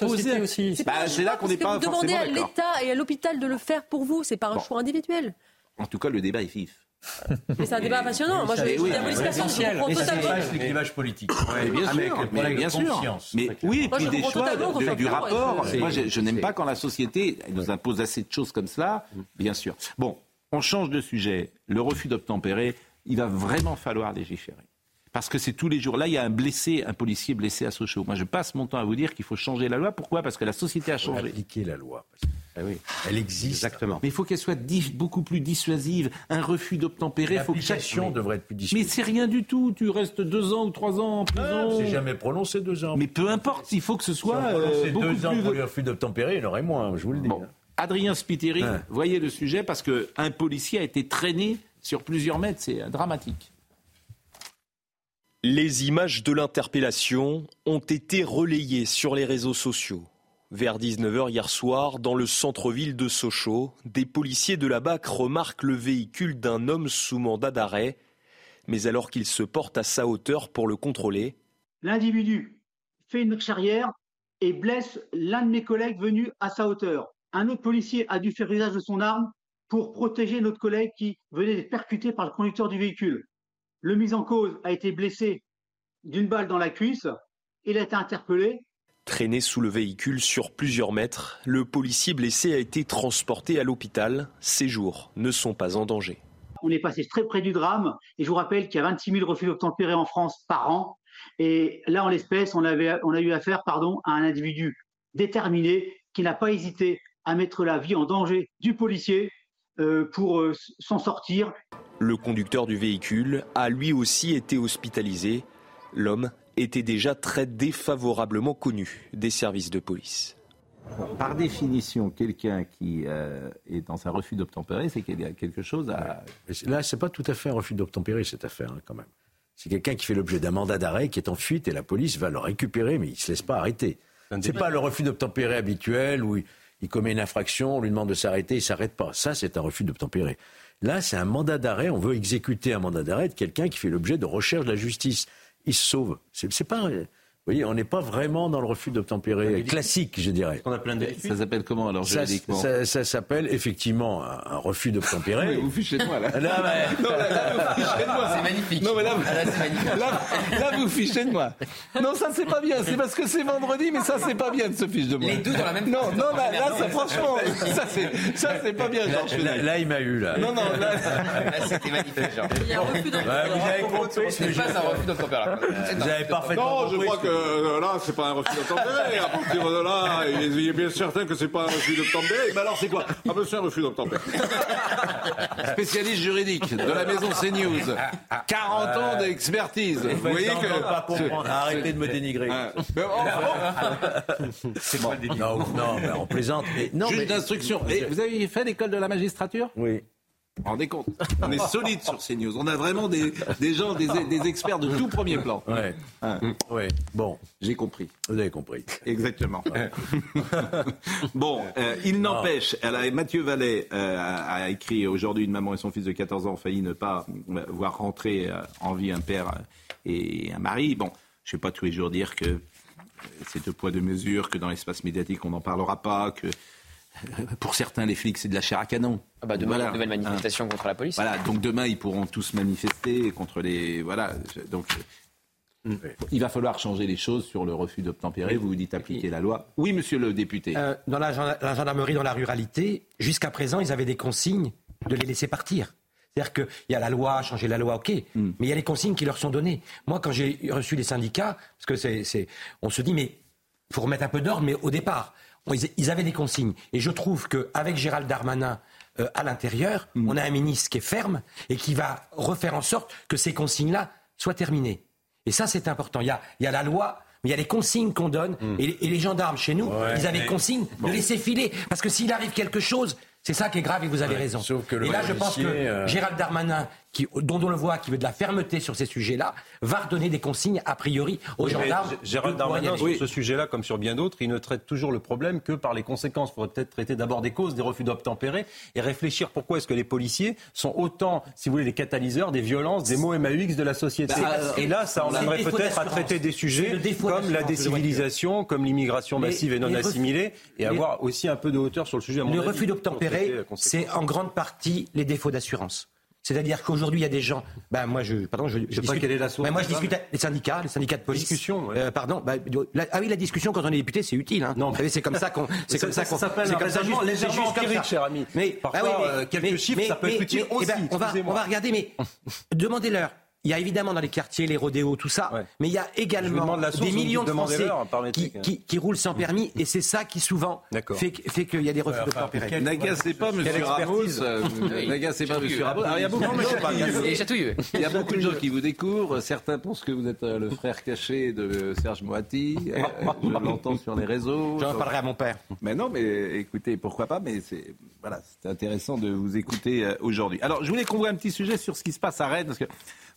aussi. C'est Bah, un là qu'on n'est que pas Vous demandez forcément à d'accord. l'État et à l'hôpital de le faire pour vous, c'est pas un choix individuel. En tout cas, le débat est vif. Mais c'est un débat passionnant. Moi, je oui, je c'est totalement. c'est l'éclivage politique. Mais bien Avec sûr, mais bien de sûr. conscience. Mais oui, et puis des choix de- soit du rapport. ouais, Moi, je, je n'aime pas quand la société nous impose assez de choses comme cela, bien sûr. Bon, on change de sujet. Le refus d'obtempérer, il va vraiment falloir légiférer. Parce que c'est tous les jours. Là, il y a un blessé, un policier blessé à Sochaux. Moi, je passe mon temps à vous dire qu'il faut changer la loi. Pourquoi? Parce que la société a Il faut changé. appliquer la loi. Ah oui. Elle existe. Exactement. Mais il faut qu'elle soit beaucoup plus dissuasive. Un refus d'obtempérer, il faut que chaque... Devrait être plus Mais discutée. c'est rien du tout. Tu restes deux ans ou trois ans en prison. C'est jamais prononcé deux ans. Mais peu importe, il faut que ce Si soit on euh, beaucoup deux ans plus... pour le refus d'obtempérer, il y en aurait moins, je vous le dis. Bon. Adrien Spiteri, Ouais. voyez le sujet parce qu'un policier a été traîné sur plusieurs mètres, c'est euh, dramatique. Les images de l'interpellation ont été relayées sur les réseaux sociaux. Vers 19h hier soir, dans le centre-ville de Sochaux, des policiers de la BAC remarquent le véhicule d'un homme sous mandat d'arrêt. Mais alors qu'il se porte à sa hauteur pour le contrôler, L'individu fait une marche arrière et blesse l'un de mes collègues venu à sa hauteur. Un autre policier a dû faire usage de son arme pour protéger notre collègue qui venait d'être percuté par le conducteur du véhicule. Le mis en cause a été blessé d'une balle dans la cuisse. Il a été interpellé. Traîné sous le véhicule sur plusieurs mètres, le policier blessé a été transporté à l'hôpital. Ses jours ne sont pas en danger. On est passé très près du drame et je vous rappelle qu'il y a 26 000 refus d'obtempérer en France par an. Et là, en l'espèce, on, avait, on a eu affaire pardon, à un individu déterminé qui n'a pas hésité à mettre la vie en danger du policier euh, pour euh, s'en sortir. Le conducteur du véhicule a lui aussi été hospitalisé. L'homme était déjà très défavorablement connu des services de police. Par définition, quelqu'un qui euh, est dans un refus d'obtempérer, c'est qu'il y a quelque chose à. Là, c'est pas tout à fait un refus d'obtempérer cette affaire, hein, quand même. C'est quelqu'un qui fait l'objet d'un mandat d'arrêt, qui est en fuite, et la police va le récupérer, mais il ne se laisse pas arrêter. C'est pas le refus d'obtempérer habituel où il, il commet une infraction, on lui demande de s'arrêter, il s'arrête pas. Ça, c'est un refus d'obtempérer. Là, c'est un mandat d'arrêt. On veut exécuter un mandat d'arrêt de quelqu'un qui fait l'objet de recherche de la justice. Il se sauve. C'est pas. Vous voyez, on n'est pas vraiment dans le refus d'obtempérer classique, je dirais. On a plein de... Ça s'appelle comment alors ça, juridiquement Ça, ça s'appelle effectivement un, refus d'obtempérer. vous fichez de moi là. Là, mais... non, là, là, vous fichez de moi. C'est magnifique. Non, mais là, Ah, là, c'est magnifique. là, là, vous fichez de moi. Non, ça c'est pas bien. C'est parce que c'est vendredi, mais ça c'est pas bien de se fiche de moi. Les deux dans la même Non, non, là, Non, là, non, ça, franchement, ça c'est, ça c'est pas bien, Georges Là, il m'a eu là. Non, non, là. Là, c'était magnifique, genre. Il y a un refus d'obtempérer. Vous avez compris. Ce pas un refus d'obtempérer. Vous avez parfaitement Non, je compris crois ce que euh, là, c'est pas un refus d'obtempérer. À partir de là, il est bien certain que c'est pas un refus d'obtempérer. Mais alors, c'est quoi? Ah ben, c'est un refus d'obtempérer. Spécialiste juridique de la maison CNews. 40 ans d'expertise. Vous voyez pas que. comprendre. Arrêtez de me dénigrer. Ah, mais oh, C'est quoi le déni? Non, non, mais on plaisante. Mais, non, Juste mais- d'instruction. Et vous avez fait l'école de la magistrature? Oui. Vous vous rendez compte On est solide sur CNews. On a vraiment des, des gens, des, des experts de tout premier plan. Ouais. Hein, Ouais. Bon, J'ai compris. vous avez compris. Exactement. bon, euh, il n'empêche, elle a- Mathieu Vallet euh, a, a écrit aujourd'hui une maman et son fils de 14 ans ont failli ne pas euh, voir rentrer euh, en vie un père et un mari. Bon, je ne vais pas tous les jours dire que c'est deux poids deux mesures, que dans l'espace médiatique on n'en parlera pas, que pour certains les flics c'est de la chair à canon. Ah bah, demain, Voilà. nouvelle manifestation contre la police. Voilà, donc demain ils pourront tous manifester contre les. Voilà, donc. Il va falloir changer les choses sur le refus d'obtempérer. Vous vous dites appliquer la loi. Oui, monsieur le député. Euh, dans la, gen- la gendarmerie, dans la ruralité, jusqu'à présent, ils avaient des consignes de les laisser partir. C'est-à-dire qu'il y a la loi, changer la loi, ok, Hmm. mais il y a les consignes qui leur sont données. Moi, quand j'ai reçu les syndicats, parce que c'est, on se dit, mais il faut remettre un peu d'ordre, mais au départ, ils, avaient des consignes. Et je trouve qu'avec Gérald Darmanin euh, à l'intérieur, Hmm. on a un ministre qui est ferme et qui va refaire en sorte que ces consignes-là soient terminées. Et ça, c'est important. Il y a, il y a la loi, mais il y a les consignes qu'on donne. Et, les- et les gendarmes chez nous, Ouais, ils avaient mais- consigne de laisser filer. Parce que s'il arrive quelque chose, c'est ça qui est grave et vous avez Ouais, raison. sauf que le et là, je pense que euh, Gérald Darmanin, qui, dont on le voit, qui veut de la fermeté sur ces sujets-là, va redonner des consignes a priori aux Oui, gendarmes. Gérald Darmanin, sur ce sujet-là, comme sur bien d'autres, il ne traite toujours le problème que par les conséquences. Il faudrait peut-être traiter d'abord des causes, des refus d'obtempérer et réfléchir pourquoi est-ce que les policiers sont autant, si vous voulez, les catalyseurs des violences, des mots MAUX de la société. Bah, euh, et là, ça défaut peut-être à traiter des sujets comme la décivilisation, comme l'immigration Les- massive et non refus- assimilée, et les- avoir aussi un peu de hauteur sur le sujet. à mon Le avis, refus d'obtempérer, c'est en grande partie les défauts d'assurance. C'est-à-dire qu'aujourd'hui, il y a des gens. Ben moi, je, pardon, je, je sais pas discute- quelle est la source Ben, moi, je discute avec les syndicats, les syndicats de police. Discussion, ouais. Euh, pardon. ben, la- ah oui, la discussion quand on est député, c'est utile. Hein. Non. Savez, c'est comme ça qu'on. C'est comme ça ça qu'on. s'appelle ça, raisonnement c'est légèrement empirique, cher ami. Mais Parfois, ah oui, mais- euh, quelques mais- chiffres, mais- ça peut être mais- utile mais- eh ben, aussi, on va, excusez-moi. on va regarder, mais demandez-leur. Il y a évidemment dans les quartiers les rodéos, tout ça, Ouais. mais il y a également source, des millions de Français qui, qui, qui roulent sans permis, et c'est ça qui souvent fait, qu'il y a des refus Ouais, enfin, d'obtempérer. quel- N'agacez pas Monsieur Ramos. euh, N'agacez pas Monsieur Ramos. Alors, il y a beaucoup de gens qui- Et chatouille. Il y a beaucoup de gens qui vous découvrent. Certains pensent que vous êtes euh, le frère caché de Serge Moati. Euh, je l'entends sur les réseaux. J'en parlerai à mon père. Mais non, mais écoutez, pourquoi pas Mais c'est voilà, c'est intéressant de vous écouter euh, aujourd'hui. Alors, je voulais qu'on voit un petit sujet sur ce qui se passe à Rennes, parce que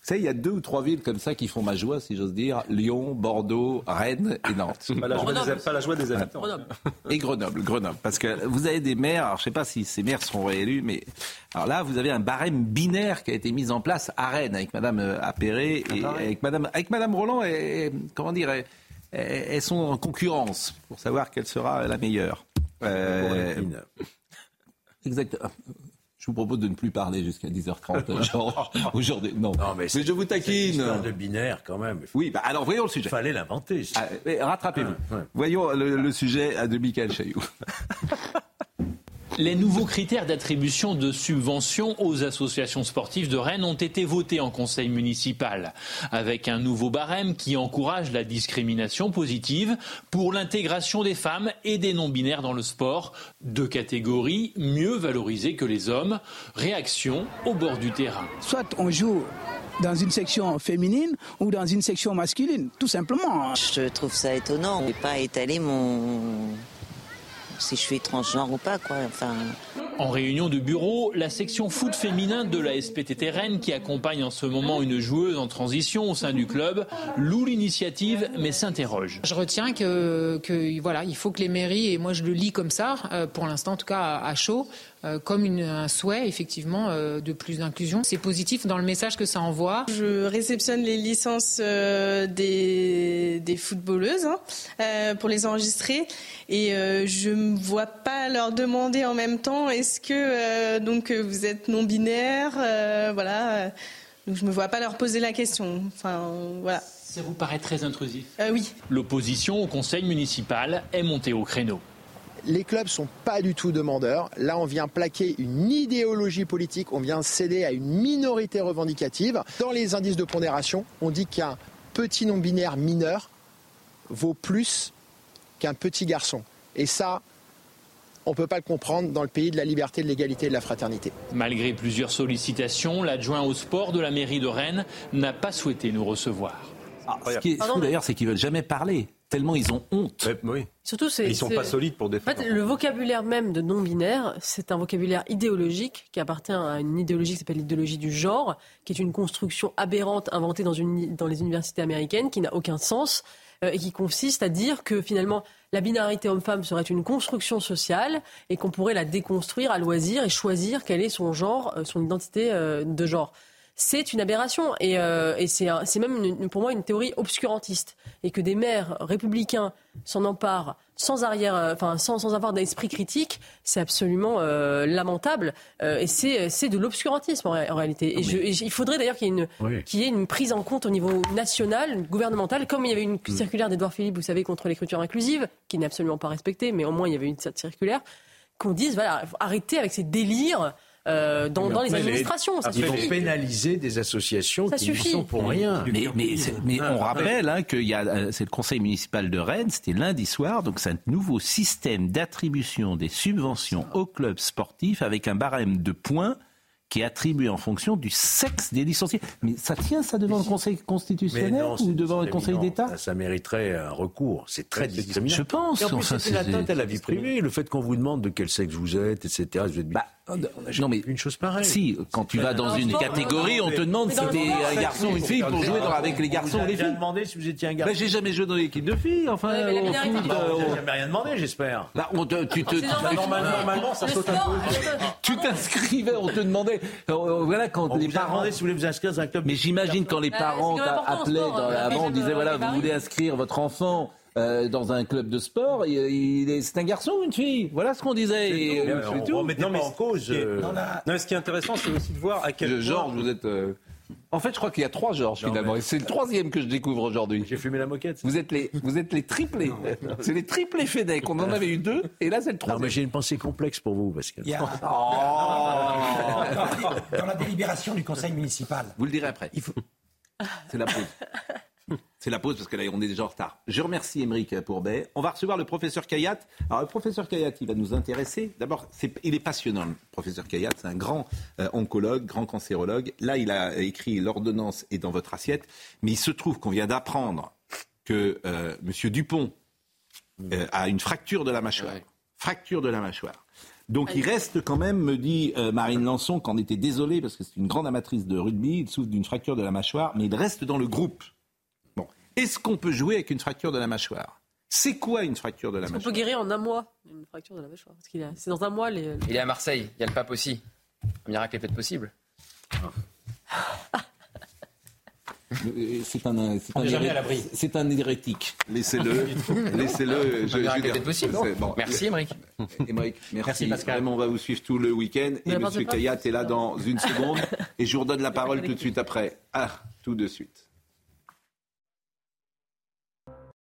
savez, il y a deux ou trois villes comme ça qui font ma joie, si j'ose dire Lyon, Bordeaux, Rennes et Nantes. Pas la joie des- Grenoble. pas la joie des habitants. Grenoble. Et Grenoble, Grenoble. Parce que vous avez des maires, alors je sais pas si ces maires seront réélus, mais alors là, vous avez un barème binaire qui a été mis en place à Rennes avec Madame euh, Appéré et avec Madame, avec Madame Roland et, et- comment dire, elles, elles sont en concurrence pour savoir quelle sera la meilleure. Euh, exact. Je vous propose de ne plus parler jusqu'à 10h30, Georges. Aujourd'hui, non. mais, je vous taquine. C'est de binaire quand même. Oui, bah alors voyons le sujet. Il fallait l'inventer. Ah, Rattrapez-vous. Voyons le, le sujet de Michael Chailloux. Les nouveaux critères d'attribution de subventions aux associations sportives de Rennes ont été votés en conseil municipal, avec un nouveau barème qui encourage la discrimination positive pour l'intégration des femmes et des non-binaires dans le sport, deux catégories mieux valorisées que les hommes. Réaction au bord du terrain. Soit on joue dans une section féminine ou dans une section masculine, tout simplement. Je trouve ça étonnant. Je ne vais pas étaler mon si je suis transgenre ou pas, quoi. Enfin. En réunion de bureau, la section foot féminin de la SPTT Rennes, qui accompagne en ce moment une joueuse en transition au sein du club, loue l'initiative mais s'interroge. Je retiens que, que, voilà, il faut que les mairies, et moi je le lis comme ça, euh, pour l'instant en tout cas à chaud, euh, comme une, un souhait effectivement euh, de plus d'inclusion. C'est positif dans le message que ça envoie. Je réceptionne les licences des, des, footballeuses hein, pour les enregistrer. Et je ne vois pas leur demander en même temps est-ce que donc vous êtes non binaire voilà. Donc je me vois pas leur poser la question. Enfin voilà. Ça vous paraît très intrusif? Oui. L'opposition au conseil municipal est montée au créneau les clubs sont pas du tout demandeurs. Là, on vient plaquer une idéologie politique, on vient céder à une minorité revendicative. Dans les indices de pondération, on dit qu'un petit non-binaire mineur vaut plus qu'un petit garçon. Et ça, on ne peut pas le comprendre dans le pays de la liberté, de l'égalité et de la fraternité. Malgré plusieurs sollicitations, l'adjoint au sport de la mairie de Rennes n'a pas souhaité nous recevoir. Ah, ce qui est fou d'ailleurs, c'est qu'ils veulent jamais parler tellement ils ont honte. oui. Surtout, c'est, ils sont pas solides pour défendre. En fait, le vocabulaire même de non-binaire, c'est un vocabulaire idéologique qui appartient à une idéologie qui s'appelle l'idéologie du genre, qui est une construction aberrante inventée dans, une, dans les universités américaines, qui n'a aucun sens euh, et qui consiste à dire que finalement la binarité homme-femme serait une construction sociale et qu'on pourrait la déconstruire à loisir et choisir quel est son genre, euh, son identité euh, de genre c'est une aberration. Et, euh, et c'est même pour moi une théorie obscurantiste. Et que des maires républicains s'en emparent sans arrière, euh, enfin sans, sans avoir d'esprit critique, c'est absolument euh, lamentable. Euh, et c'est de l'obscurantisme en, réalité. Et, je, et, il faudrait d'ailleurs qu'il y, ait une, oui. y ait une prise en compte au niveau national, gouvernemental, comme il y avait une mm. circulaire d'Edouard Philippe, vous savez, contre l'écriture inclusive, qui n'est absolument pas respectée, mais au moins il y avait une circulaire, qu'on dise, voilà, arrêtez avec ces délires euh, dans, dans les administrations. Ça ils vont pénaliser des associations ça qui suffit. sont pour rien. Mais, mais, mais on rappelle hein, que euh, c'est le conseil municipal de Rennes, c'était lundi soir, donc c'est un nouveau système d'attribution des subventions aux clubs sportifs avec un barème de points qui est attribué en fonction du sexe des licenciés. Mais ça tient ça devant le Conseil constitutionnel non, ou devant le Conseil d'État ça, ça, mériterait un recours. C'est très discriminant. Je pense. Et en plus, c'est l'atteinte à la vie privée. Le fait qu'on vous demande de quel sexe vous êtes, etc. Vous êtes... Bah, non mais une chose pareille. Si, quand tu vas dans une catégorie, on te demande si t'es un garçon ou une fille pour jouer avec les garçons ou les filles. demandé si vous étiez un garçon. Ben, j'ai jamais joué dans l'équipe de filles. Enfin, on jamais rien demandé, j'espère. Bah, tu te, normalement, ça saute un peu. Tu t'inscrivais, on te demandait. Voilà quand les parents. si vous voulez vous inscrire dans un club. Mais j'imagine quand les parents appelaient avant, on disait voilà, vous voulez inscrire votre enfant. Euh, dans un club de sport, il, il c'est un garçon ou une fille? Voilà ce qu'on disait. Et, euh, on, tout. on non, mais en cause. Euh... Non, ce qui est intéressant, c'est aussi de voir à quel point. Georges, vous êtes. Euh... En fait, je crois qu'il y a trois Georges finalement. Mais... Et c'est le troisième que je découvre aujourd'hui. J'ai fumé la moquette. Vous êtes les, vous êtes les triplés. C'est les triplés Fedec. On en avait eu deux, et là c'est le troisième. Non, mais j'ai une pensée complexe pour vous, Pascal. A... oh dans, dans la délibération du conseil municipal. Vous le direz après. Il faut. C'est la pause. C'est la pause parce que là, on est déjà en retard. Je remercie Émeric Pourbet. On va recevoir le professeur Kayat. Alors, le professeur Kayat, il va nous intéresser. D'abord, il est passionnant, le professeur Kayat. C'est un grand euh, oncologue, grand cancérologue. Là, il a écrit L'ordonnance est dans votre assiette. Mais il se trouve qu'on vient d'apprendre que euh, M. Dupont euh, a une fracture de la mâchoire. Ouais. Fracture de la mâchoire. Donc il reste quand même, me dit Marine Lançon, qu'en était désolé parce que c'est une grande amatrice de rugby, il souffre d'une fracture de la mâchoire, mais il reste dans le groupe. Est-ce qu'on peut jouer avec une fracture de la mâchoire? C'est quoi une fracture de la mâchoire On peut guérir en un mois une fracture de la mâchoire? Parce qu'il a... C'est dans un mois les. Il est à Marseille. Il y a le pape aussi. Un miracle est peut-être possible. Euh, C'est un, c'est On un, n'est jamais héré- à l'abri. c'est un hérétique. Laissez-le. Laissez-le. Verra quel est possible, bon. Merci, Émeric. Émeric, merci. Merci, Pascal. Vraiment, on va vous suivre tout le week-end. Et M. Kayat est là dans une seconde. Et je vous redonne la parole tout de suite après. Ah, tout de suite.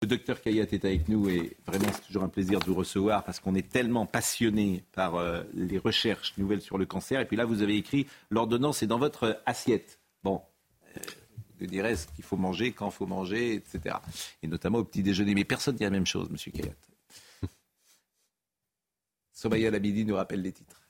Le docteur Kayat est avec nous et vraiment c'est toujours un plaisir de vous recevoir parce qu'on est tellement passionné par euh, les recherches nouvelles sur le cancer. Et puis là, vous avez écrit l'ordonnance est dans votre assiette. Bon, euh, je dirais ce qu'il faut manger, quand il faut manger, etc. Et notamment au petit déjeuner. Mais personne ne dit la même chose, Monsieur Kayat. Somaya Labidi nous rappelle les titres.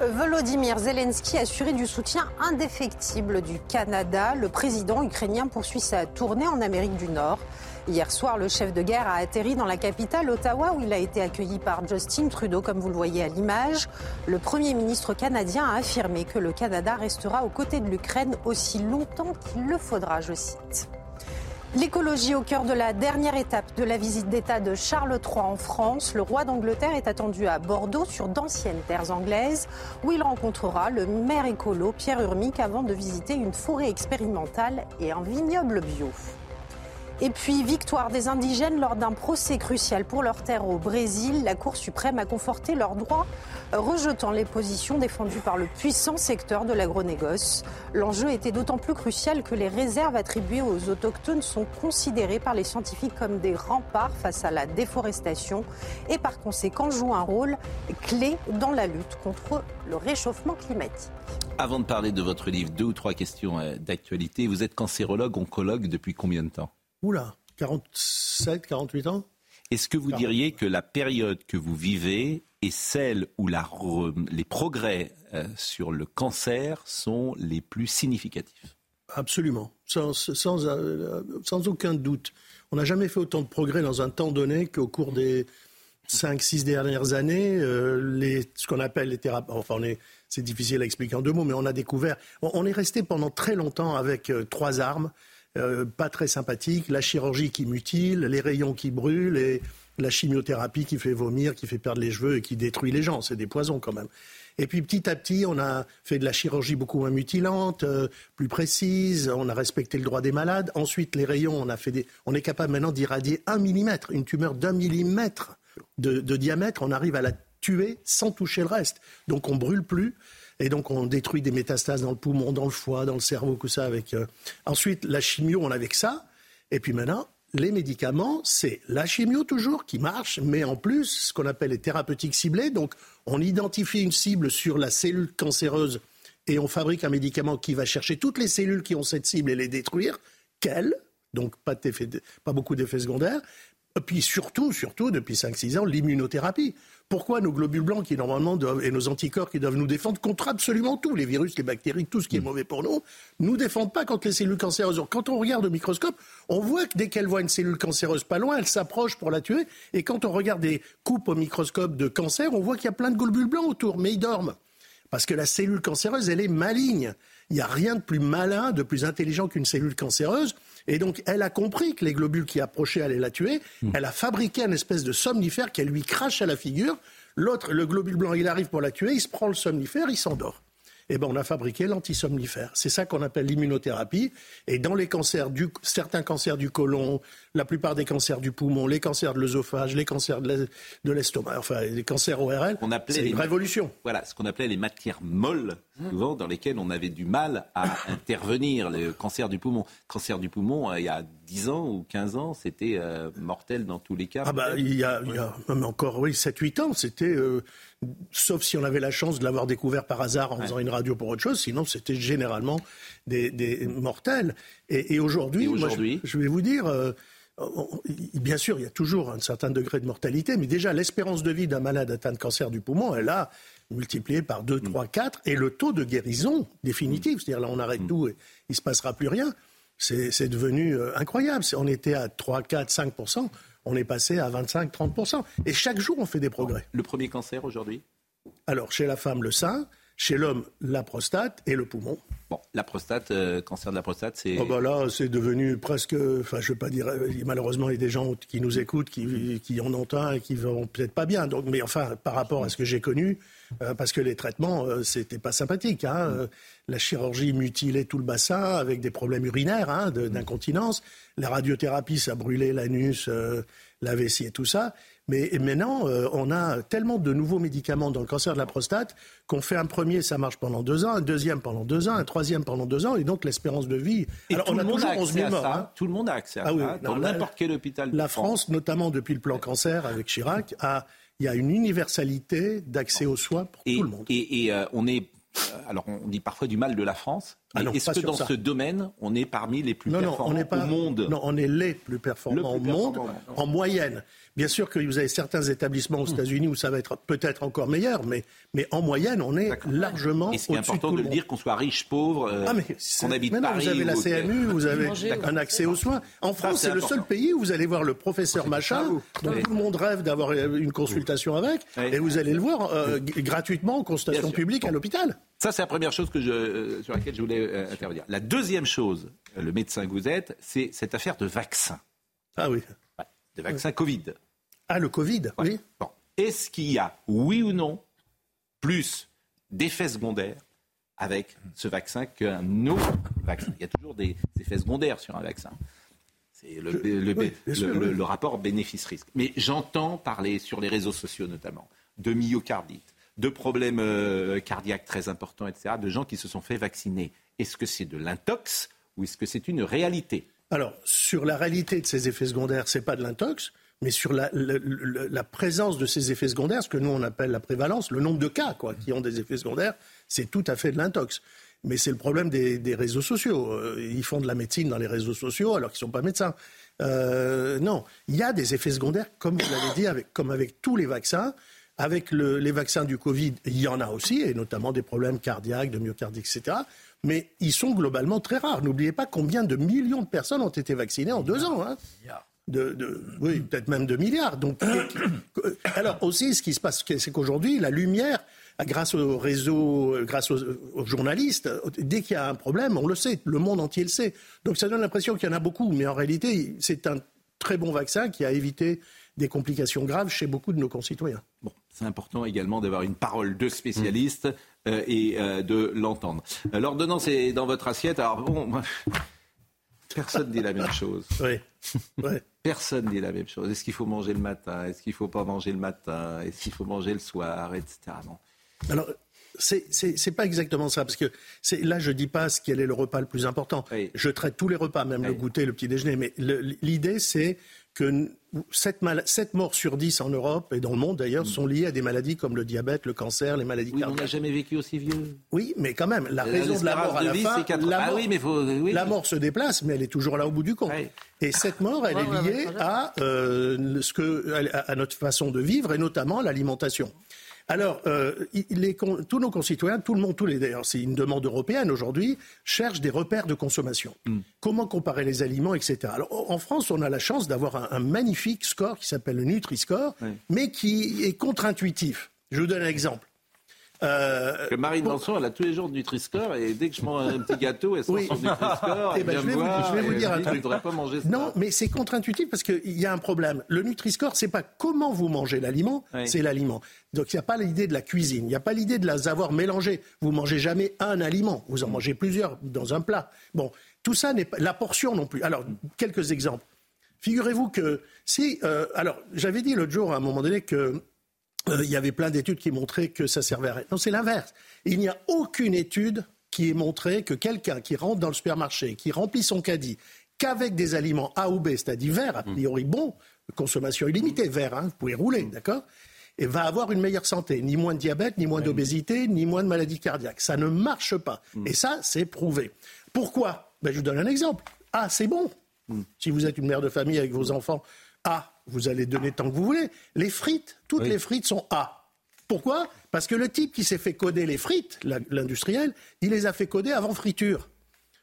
Volodymyr Zelensky assuré du soutien indéfectible du Canada. Le président ukrainien poursuit sa tournée en Amérique du Nord. Hier soir, le chef de guerre a atterri dans la capitale, Ottawa, où il a été accueilli par Justin Trudeau, comme vous le voyez à l'image. Le Premier ministre canadien a affirmé que le Canada restera aux côtés de l'Ukraine aussi longtemps qu'il le faudra, je cite. L'écologie au cœur de la dernière étape de la visite d'État de Charles III en France. Le roi d'Angleterre est attendu à Bordeaux sur d'anciennes terres anglaises où il rencontrera le maire écolo Pierre Urmic avant de visiter une forêt expérimentale et un vignoble bio. Et puis, victoire des indigènes lors d'un procès crucial pour leurs terres au Brésil. La Cour suprême a conforté leurs droits, rejetant les positions défendues par le puissant secteur de l'agronégoce. L'enjeu était d'autant plus crucial que les réserves attribuées aux autochtones sont considérées par les scientifiques comme des remparts face à la déforestation et par conséquent jouent un rôle clé dans la lutte contre le réchauffement climatique. Avant de parler de votre livre, deux ou trois questions euh, d'actualité. Vous êtes cancérologue, oncologue depuis combien de temps? Oula, 47, 48 ans? Est-ce que vous diriez que la période que vous vivez est celle où la les progrès euh, sur le cancer sont les plus significatifs? Absolument, sans, sans, euh, sans aucun doute. On n'a jamais fait autant de progrès dans un temps donné qu'au cours des 5-6 dernières années. euh, les, ce qu'on appelle les thérapies, enfin c'est difficile à expliquer en deux mots, mais on a découvert, on, on est resté pendant très longtemps avec euh, trois armes, euh, pas très sympathiques, la chirurgie qui mutile, les rayons qui brûlent et la chimiothérapie qui fait vomir, qui fait perdre les cheveux et qui détruit les gens. C'est des poisons quand même. Et puis petit à petit, on a fait de la chirurgie beaucoup moins mutilante, euh, plus précise. On a respecté le droit des malades. Ensuite, les rayons, on a fait des, on est capable maintenant d'irradier un millimètre, une tumeur d'un millimètre de, de diamètre. On arrive à la tuer sans toucher le reste. Donc on brûle plus. Et donc on détruit des métastases dans le poumon, dans le foie, dans le cerveau, tout ça avec. euh, Ensuite, la chimio, on avait que ça. Et puis maintenant, les médicaments, c'est la chimio toujours qui marche, mais en plus, ce qu'on appelle les thérapeutiques ciblées. Donc, on identifie une cible sur la cellule cancéreuse et on fabrique un médicament qui va chercher toutes les cellules qui ont cette cible et les détruire. Quelles Donc, pas, pas beaucoup d'effets secondaires. Et puis surtout, surtout, depuis 5-6 ans, l'immunothérapie. Pourquoi nos globules blancs qui normalement doivent, et nos anticorps qui doivent nous défendre contre absolument tout, les virus, les bactéries, tout ce qui est mauvais pour nous, nous défendent pas contre les cellules cancéreuses. Quand on regarde au microscope, on voit que dès qu'elle voit une cellule cancéreuse pas loin, elle s'approche pour la tuer. Et quand on regarde des coupes au microscope de cancer, on voit qu'il y a plein de globules blancs autour, mais ils dorment. Parce que la cellule cancéreuse, elle est maligne. Il n'y a rien de plus malin, de plus intelligent qu'une cellule cancéreuse. Et donc, elle a compris que les globules qui approchaient allaient la tuer. Elle a fabriqué un espèce de somnifère qu'elle lui crache à la figure. L'autre, le globule blanc, il arrive pour la tuer, il se prend le somnifère, il s'endort. Eh ben, on a fabriqué l'antisomnifère. C'est ça qu'on appelle l'immunothérapie. Et dans les cancers, du, certains cancers du côlon, la plupart des cancers du poumon, les cancers de l'œsophage, les cancers de l'es- de l'estomac, enfin les cancers ORL, On appelait c'est les une révolution. Voilà, ce qu'on appelait les matières molles, souvent dans lesquelles on avait du mal à intervenir. Le cancer du poumon. Cancer du poumon, euh, il y a 10 ans ou 15 ans, c'était euh, mortel dans tous les cas. Ah bah, il y a, il y a même encore, oui, 7-8 ans, c'était, euh, sauf si on avait la chance de l'avoir découvert par hasard en faisant une radio pour autre chose, sinon c'était généralement des, des mortels. Et, et aujourd'hui, je- vais vous dire, euh, bien sûr, il y a toujours un certain degré de mortalité, mais déjà l'espérance de vie d'un malade atteint de cancer du poumon, elle a multiplié par 2, 3, 4, et le taux de guérison définitif, c'est-à-dire là on arrête tout et il ne se passera plus rien, c'est devenu euh, incroyable. On était à 3, 4, 5 on est passé à 25, 30% Et chaque jour, on fait des progrès. Le premier cancer aujourd'hui? Alors, chez la femme, le sein. Chez l'homme, la prostate et le poumon. Bon, la prostate, euh, cancer de la prostate, c'est. Oh bah là, c'est devenu presque. Enfin, je veux pas dire. euh, Malheureusement, il y a des gens qui nous écoutent, qui, qui en ont un et qui vont peut-être pas bien. Donc, mais enfin, par rapport à ce que j'ai connu, euh, parce que les traitements, euh, c'était pas sympathique. Hein, euh, la chirurgie mutilait tout le bassin avec des problèmes urinaires, hein, de- d'incontinence. La radiothérapie, ça brûlait l'anus, euh, la vessie et tout ça. Mais maintenant, on a tellement de nouveaux médicaments dans le cancer de la prostate qu'on fait un premier, ça marche pendant deux ans, un deuxième pendant deux ans, un troisième pendant deux ans, et donc l'espérance de vie. Et Alors, tout on le a monde toujours a 11 accès 000 à morts. ça. hein. Tout le monde a accès à Ah oui, ça. non, Dans n'importe quel hôpital. La France. France, notamment depuis le plan cancer avec Chirac, a, il y a une universalité d'accès aux soins pour Et, tout le monde. et- et, euh, on est. euh, alors, on dit parfois du mal de la France. Ah est-ce que dans ça. ce domaine, on est parmi les plus Non, non, performants on n'est pas au monde? Non, on est les plus performants Le plus au monde performant. en moyenne. Bien sûr que vous avez certains établissements aux États-Unis où ça va être peut-être encore meilleur, mais, mais en moyenne, on est largement Et ce qui est au-dessus important de le dire, qu'on soit riche, pauvre, euh, Ah, qu'on c'est- habite mais non, Paris. vous avez la CMU, vous avez un accès aux soins. En France, c'est c'est le seul pays où vous allez voir le professeur machin, dont Oui. tout le monde rêve d'avoir une consultation avec, et vous allez le voir euh, gratuitement en consultation publique à l'hôpital. Ça, c'est la première chose que je, euh, sur laquelle je voulais euh, intervenir. La deuxième chose, euh, le médecin que vous êtes, c'est cette affaire de vaccin. Ah oui. De vaccin Covid. Ah, le Covid, oui. Bon. Est-ce qu'il y a, oui ou non, plus d'effets secondaires avec ce vaccin qu'un autre vaccin? Il y a toujours des effets secondaires sur un vaccin. C'est oui. le rapport bénéfice-risque. Mais j'entends parler sur les réseaux sociaux notamment de myocardite, de problèmes euh, cardiaques très importants, etc., de gens qui se sont fait vacciner. Est-ce que c'est de l'intox ou est-ce que c'est une réalité? Alors, sur la réalité de ces effets secondaires, c'est pas de l'intox, mais sur la, présence de ces effets secondaires, ce que nous on appelle la prévalence, le nombre de cas quoi, qui ont des effets secondaires, c'est tout à fait de l'intox. Mais c'est le problème des, réseaux sociaux. Euh, Ils font de la médecine dans les réseaux sociaux alors qu'ils ne sont pas médecins. Euh, non, il y a des effets secondaires, comme vous l'avez dit, comme avec tous les vaccins. Avec le- les vaccins du Covid, il y en a aussi, et notamment des problèmes cardiaques, de myocardie, etc. Mais ils sont globalement très rares. N'oubliez pas combien de millions de personnes ont été vaccinées en deux ans. hein. De, de- oui, peut-être même de milliards. Donc, alors aussi, ce qui se passe, c'est qu'aujourd'hui, la lumière, grâce aux réseaux, grâce aux, aux journalistes, dès qu'il y a un problème, on le sait, le monde entier le sait. Donc ça donne l'impression qu'il y en a beaucoup, mais en réalité, c'est un très bon vaccin qui a évité des complications graves chez beaucoup de nos concitoyens. Bon, c'est important également d'avoir une parole de spécialiste euh, et euh, de l'entendre. Euh, L'ordonnance est dans votre assiette. Alors bon, moi, personne dit la même chose. Oui. Personne dit la même chose. Est-ce qu'il faut manger le matin? Est-ce qu'il ne faut pas manger le matin? Est-ce qu'il faut manger le soir? Etc. Bon. Alors, c'est pas exactement ça, parce que là, je dis pas ce quel est le repas le plus important. Je traite tous les repas, même le goûter, le petit déjeuner. Mais l'idée, c'est que 7, morts sur 10 en Europe et dans le monde d'ailleurs sont liées à des maladies comme le diabète, le cancer, les maladies Oui, mais on cardiaques. n'a jamais vécu aussi vieux. Oui, mais quand même, la Euh, raison de la mort à la vie, fin, c'est quatre- la Ah mort, oui, mais faut- oui. la mort se déplace, mais elle est toujours là au bout du compte. Et cette mort, elle Ouais, est ouais, liée ouais, à, euh, ce que, à, à notre façon de vivre et notamment à l'alimentation. Alors, euh, les tous nos concitoyens, tout le monde, tous les d'ailleurs, c'est une demande européenne aujourd'hui, cherchent des repères de consommation. Comment comparer les aliments, etc. Alors, en France, on a la chance d'avoir un, un magnifique score qui s'appelle le Nutri-Score, mais qui est contre-intuitif. Je vous donne un exemple. Euh, Que Marine Lançon, elle a tous les jours de Nutri-Score et dès que je mange un petit gâteau, elle sort Oui. son Nutri-Score. Eh ben, je me vais, vous, je vais vous et dire un truc. Devrais pas manger ça. Non, mais c'est contre-intuitif parce qu'il y a un problème. Le Nutri-Score, c'est pas comment vous mangez l'aliment, Oui. c'est l'aliment. Donc il n'y a pas l'idée de la cuisine, il n'y a pas l'idée de la avoir mélangé. Vous mangez jamais un aliment, vous en mangez plusieurs dans un plat. Bon, tout ça n'est pas la portion non plus. Alors quelques exemples. Figurez-vous que si, euh, alors j'avais dit l'autre jour à un moment donné que euh, il y avait plein d'études qui montraient que ça servait à rien. Non, c'est l'inverse. Il n'y a aucune étude qui ait montré que quelqu'un qui rentre dans le supermarché, qui remplit son caddie, qu'avec des aliments A ou B, c'est-à-dire verts, a priori bons, consommation illimitée, vert, hein, vous pouvez rouler, d'accord et va avoir une meilleure santé, ni moins de diabète, ni moins d'obésité, ni moins de maladies cardiaques. Ça ne marche pas. Et ça, c'est prouvé. Pourquoi? Ben, Je vous donne un exemple. Ah, c'est bon. Si vous êtes une mère de famille avec vos enfants, A, vous allez donner tant que vous voulez. Les frites, toutes les frites sont A. Pourquoi? Parce que le type qui s'est fait coder les frites, l'industriel, il les a fait coder avant friture.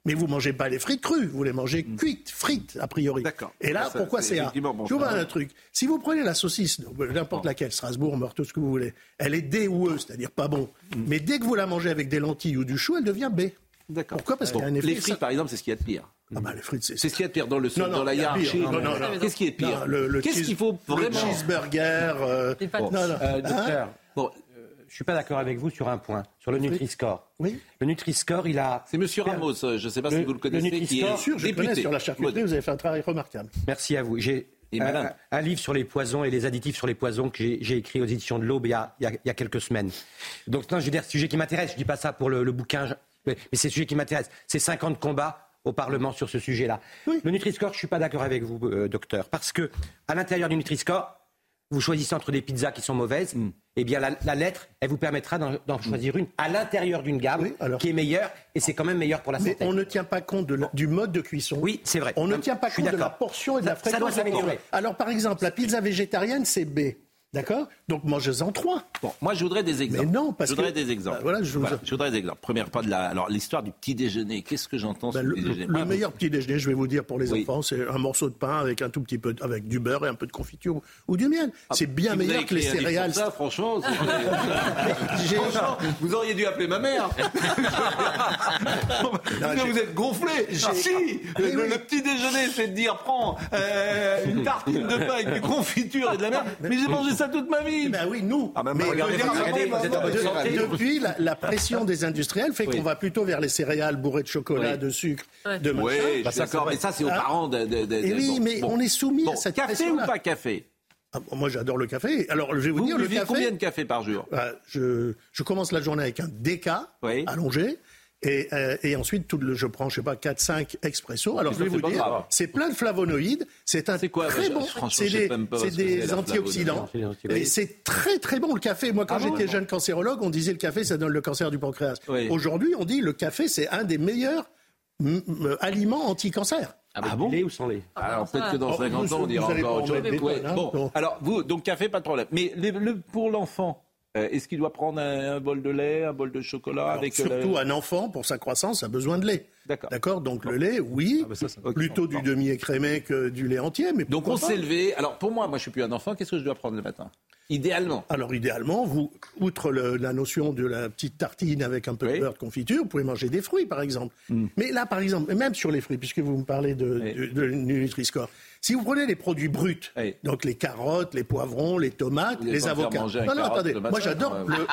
Mais vous mangez pas les frites crues, vous les mangez cuites, frites, a priori. D'accord. Et là, Ça, pourquoi c'est A? bon, Je vous un truc. Si vous prenez la saucisse, n'importe laquelle, Strasbourg, Meurthe, tout ce que vous voulez, elle est D ou E, c'est-à-dire pas bon. Mais dès que vous la mangez avec des lentilles ou du chou, elle devient B. D'accord. Pourquoi? Parce Bon, qu'il y a un effet. les frites, par exemple, c'est ce qu'il y a de pire. Ah bah, les frites, c'est. C'est ce qu'il y a de pire dans, le, Non, non, dans la hiérarchie. Non, non, non. Qu'est-ce qui est pire Non, le- le Qu'est-ce qu'il faut le vraiment cheeseburger. euh, pâtes. non, non. Euh, Hein docteur, euh, je suis pas d'accord avec vous sur un point, sur le Nutri-Score. Oui. Le Nutri-Score, il a. C'est Monsieur Ramos, euh, je ne sais pas Le- si vous le connaissez, le qui est Nutri-Score, Bien sûr, je député. connais sur la charcuterie, vous avez fait un travail remarquable. Merci à vous. J'ai Et un, livre sur les poisons et les additifs sur les poisons que j'ai j'ai écrit aux éditions de l'Aube il, y a- il y a- il y a quelques semaines. Donc, non, je veux dire, sujet qui m'intéresse. Je dis pas ça pour le, le bouquin, mais, mais c'est le sujet qui m'intéresse. C'est 50 combats au Parlement sur ce sujet-là. Le Nutri-Score, je suis pas d'accord avec vous, euh, docteur, parce que à l'intérieur du Nutri-Score, vous choisissez entre des pizzas qui sont mauvaises, Mm. eh bien la, la lettre, elle vous permettra d'en d'en choisir une à l'intérieur d'une gamme qui est meilleure, et c'est quand même meilleur pour la Mais santé. on ne tient pas compte de la- du mode de cuisson. Oui, c'est vrai. On ne tient pas compte de la portion et de la Ça- ça fréquence. doit s'améliorer. Alors, par exemple, la pizza végétarienne, c'est B. D'accord? Donc, mangez-en trois. Bon, moi, je voudrais des exemples. Mais non, parce je voudrais que- des exemples. Bah, voilà, je vous- je voudrais des exemples. Première pas de la. Alors, l'histoire du petit déjeuner. Qu'est-ce que j'entends sur Ben, le petit déjeuner? le Ah, meilleur petit déjeuner, je vais vous dire pour les Oui. enfants, c'est un morceau de pain avec un tout petit peu, avec du beurre et un peu de confiture ou du miel. c'est bien Ah, si meilleur que les céréales. Ça, franchement, Franchement, vous auriez dû appeler ma mère. Que vous êtes gonflé. Ah, si, le, le petit déjeuner, c'est de dire prends euh, une tartine de pain avec des confitures et de la merde. Mais j'ai mangé ça toute ma vie. Ben oui, nous. Ah ben, Mais regardez, depuis- regardez, vous êtes en bonne de- santé. depuis, la, la pression des industriels fait Oui. qu'on va plutôt vers les céréales bourrées de chocolat, Oui. de sucre, de machin. Oui, je suis d'accord. Mais ça, c'est aux Hein parents de. de, de- Et de- oui, bon, mais bon. on est soumis Bon, à cette Café ou pression-là. pas café? Ah, Moi, j'adore le café. Alors, je vais vous, Vous dire, le buvez café. combien de café par jour? Euh, je, je commence la journée avec un déca allongé. Et, euh, et ensuite, tout le, je prends, je sais pas, 4-5 expresso. Alors, je vais vous dire, c'est plein de flavonoïdes. C'est un quoi, très bah, bon. C'est des, ce antioxydants. Et c'est très, très bon, le café. Moi, quand Ah bon j'étais jeune cancérologue, on disait le café, ça donne le cancer du pancréas. Oui. Aujourd'hui, on dit le café, c'est un des meilleurs mm, mm, aliments anti-cancer. Avec du lait ou sans lait Alors peut-être que dans Oh, 50 vous- ans, on dira encore autre chose. hein. Bon, Bon. alors vous, donc café, pas de problème. Mais le- pour l'enfant, euh, est-ce qu'il doit prendre un, un bol de lait, un bol de chocolat Alors, avec euh, surtout un enfant, pour sa croissance, a besoin de lait. D'accord. Donc le lait, oui, plutôt du demi-écrémé que du lait entier. Mais Donc on s'est levé. Alors pour moi, moi je suis plus un enfant. Qu'est-ce que je dois prendre le matin? Idéalement. Alors idéalement, vous, outre le- la notion de la petite tartine avec un peu de beurre de confiture, vous pouvez manger des fruits, par exemple. Hmm. Mais là, par exemple, même sur les fruits, puisque vous me parlez de, de, de Nutri-Score, si vous prenez les produits bruts, donc les carottes, les poivrons, les tomates, Vous les avocats. Non, non, attendez, le moi j'adore le-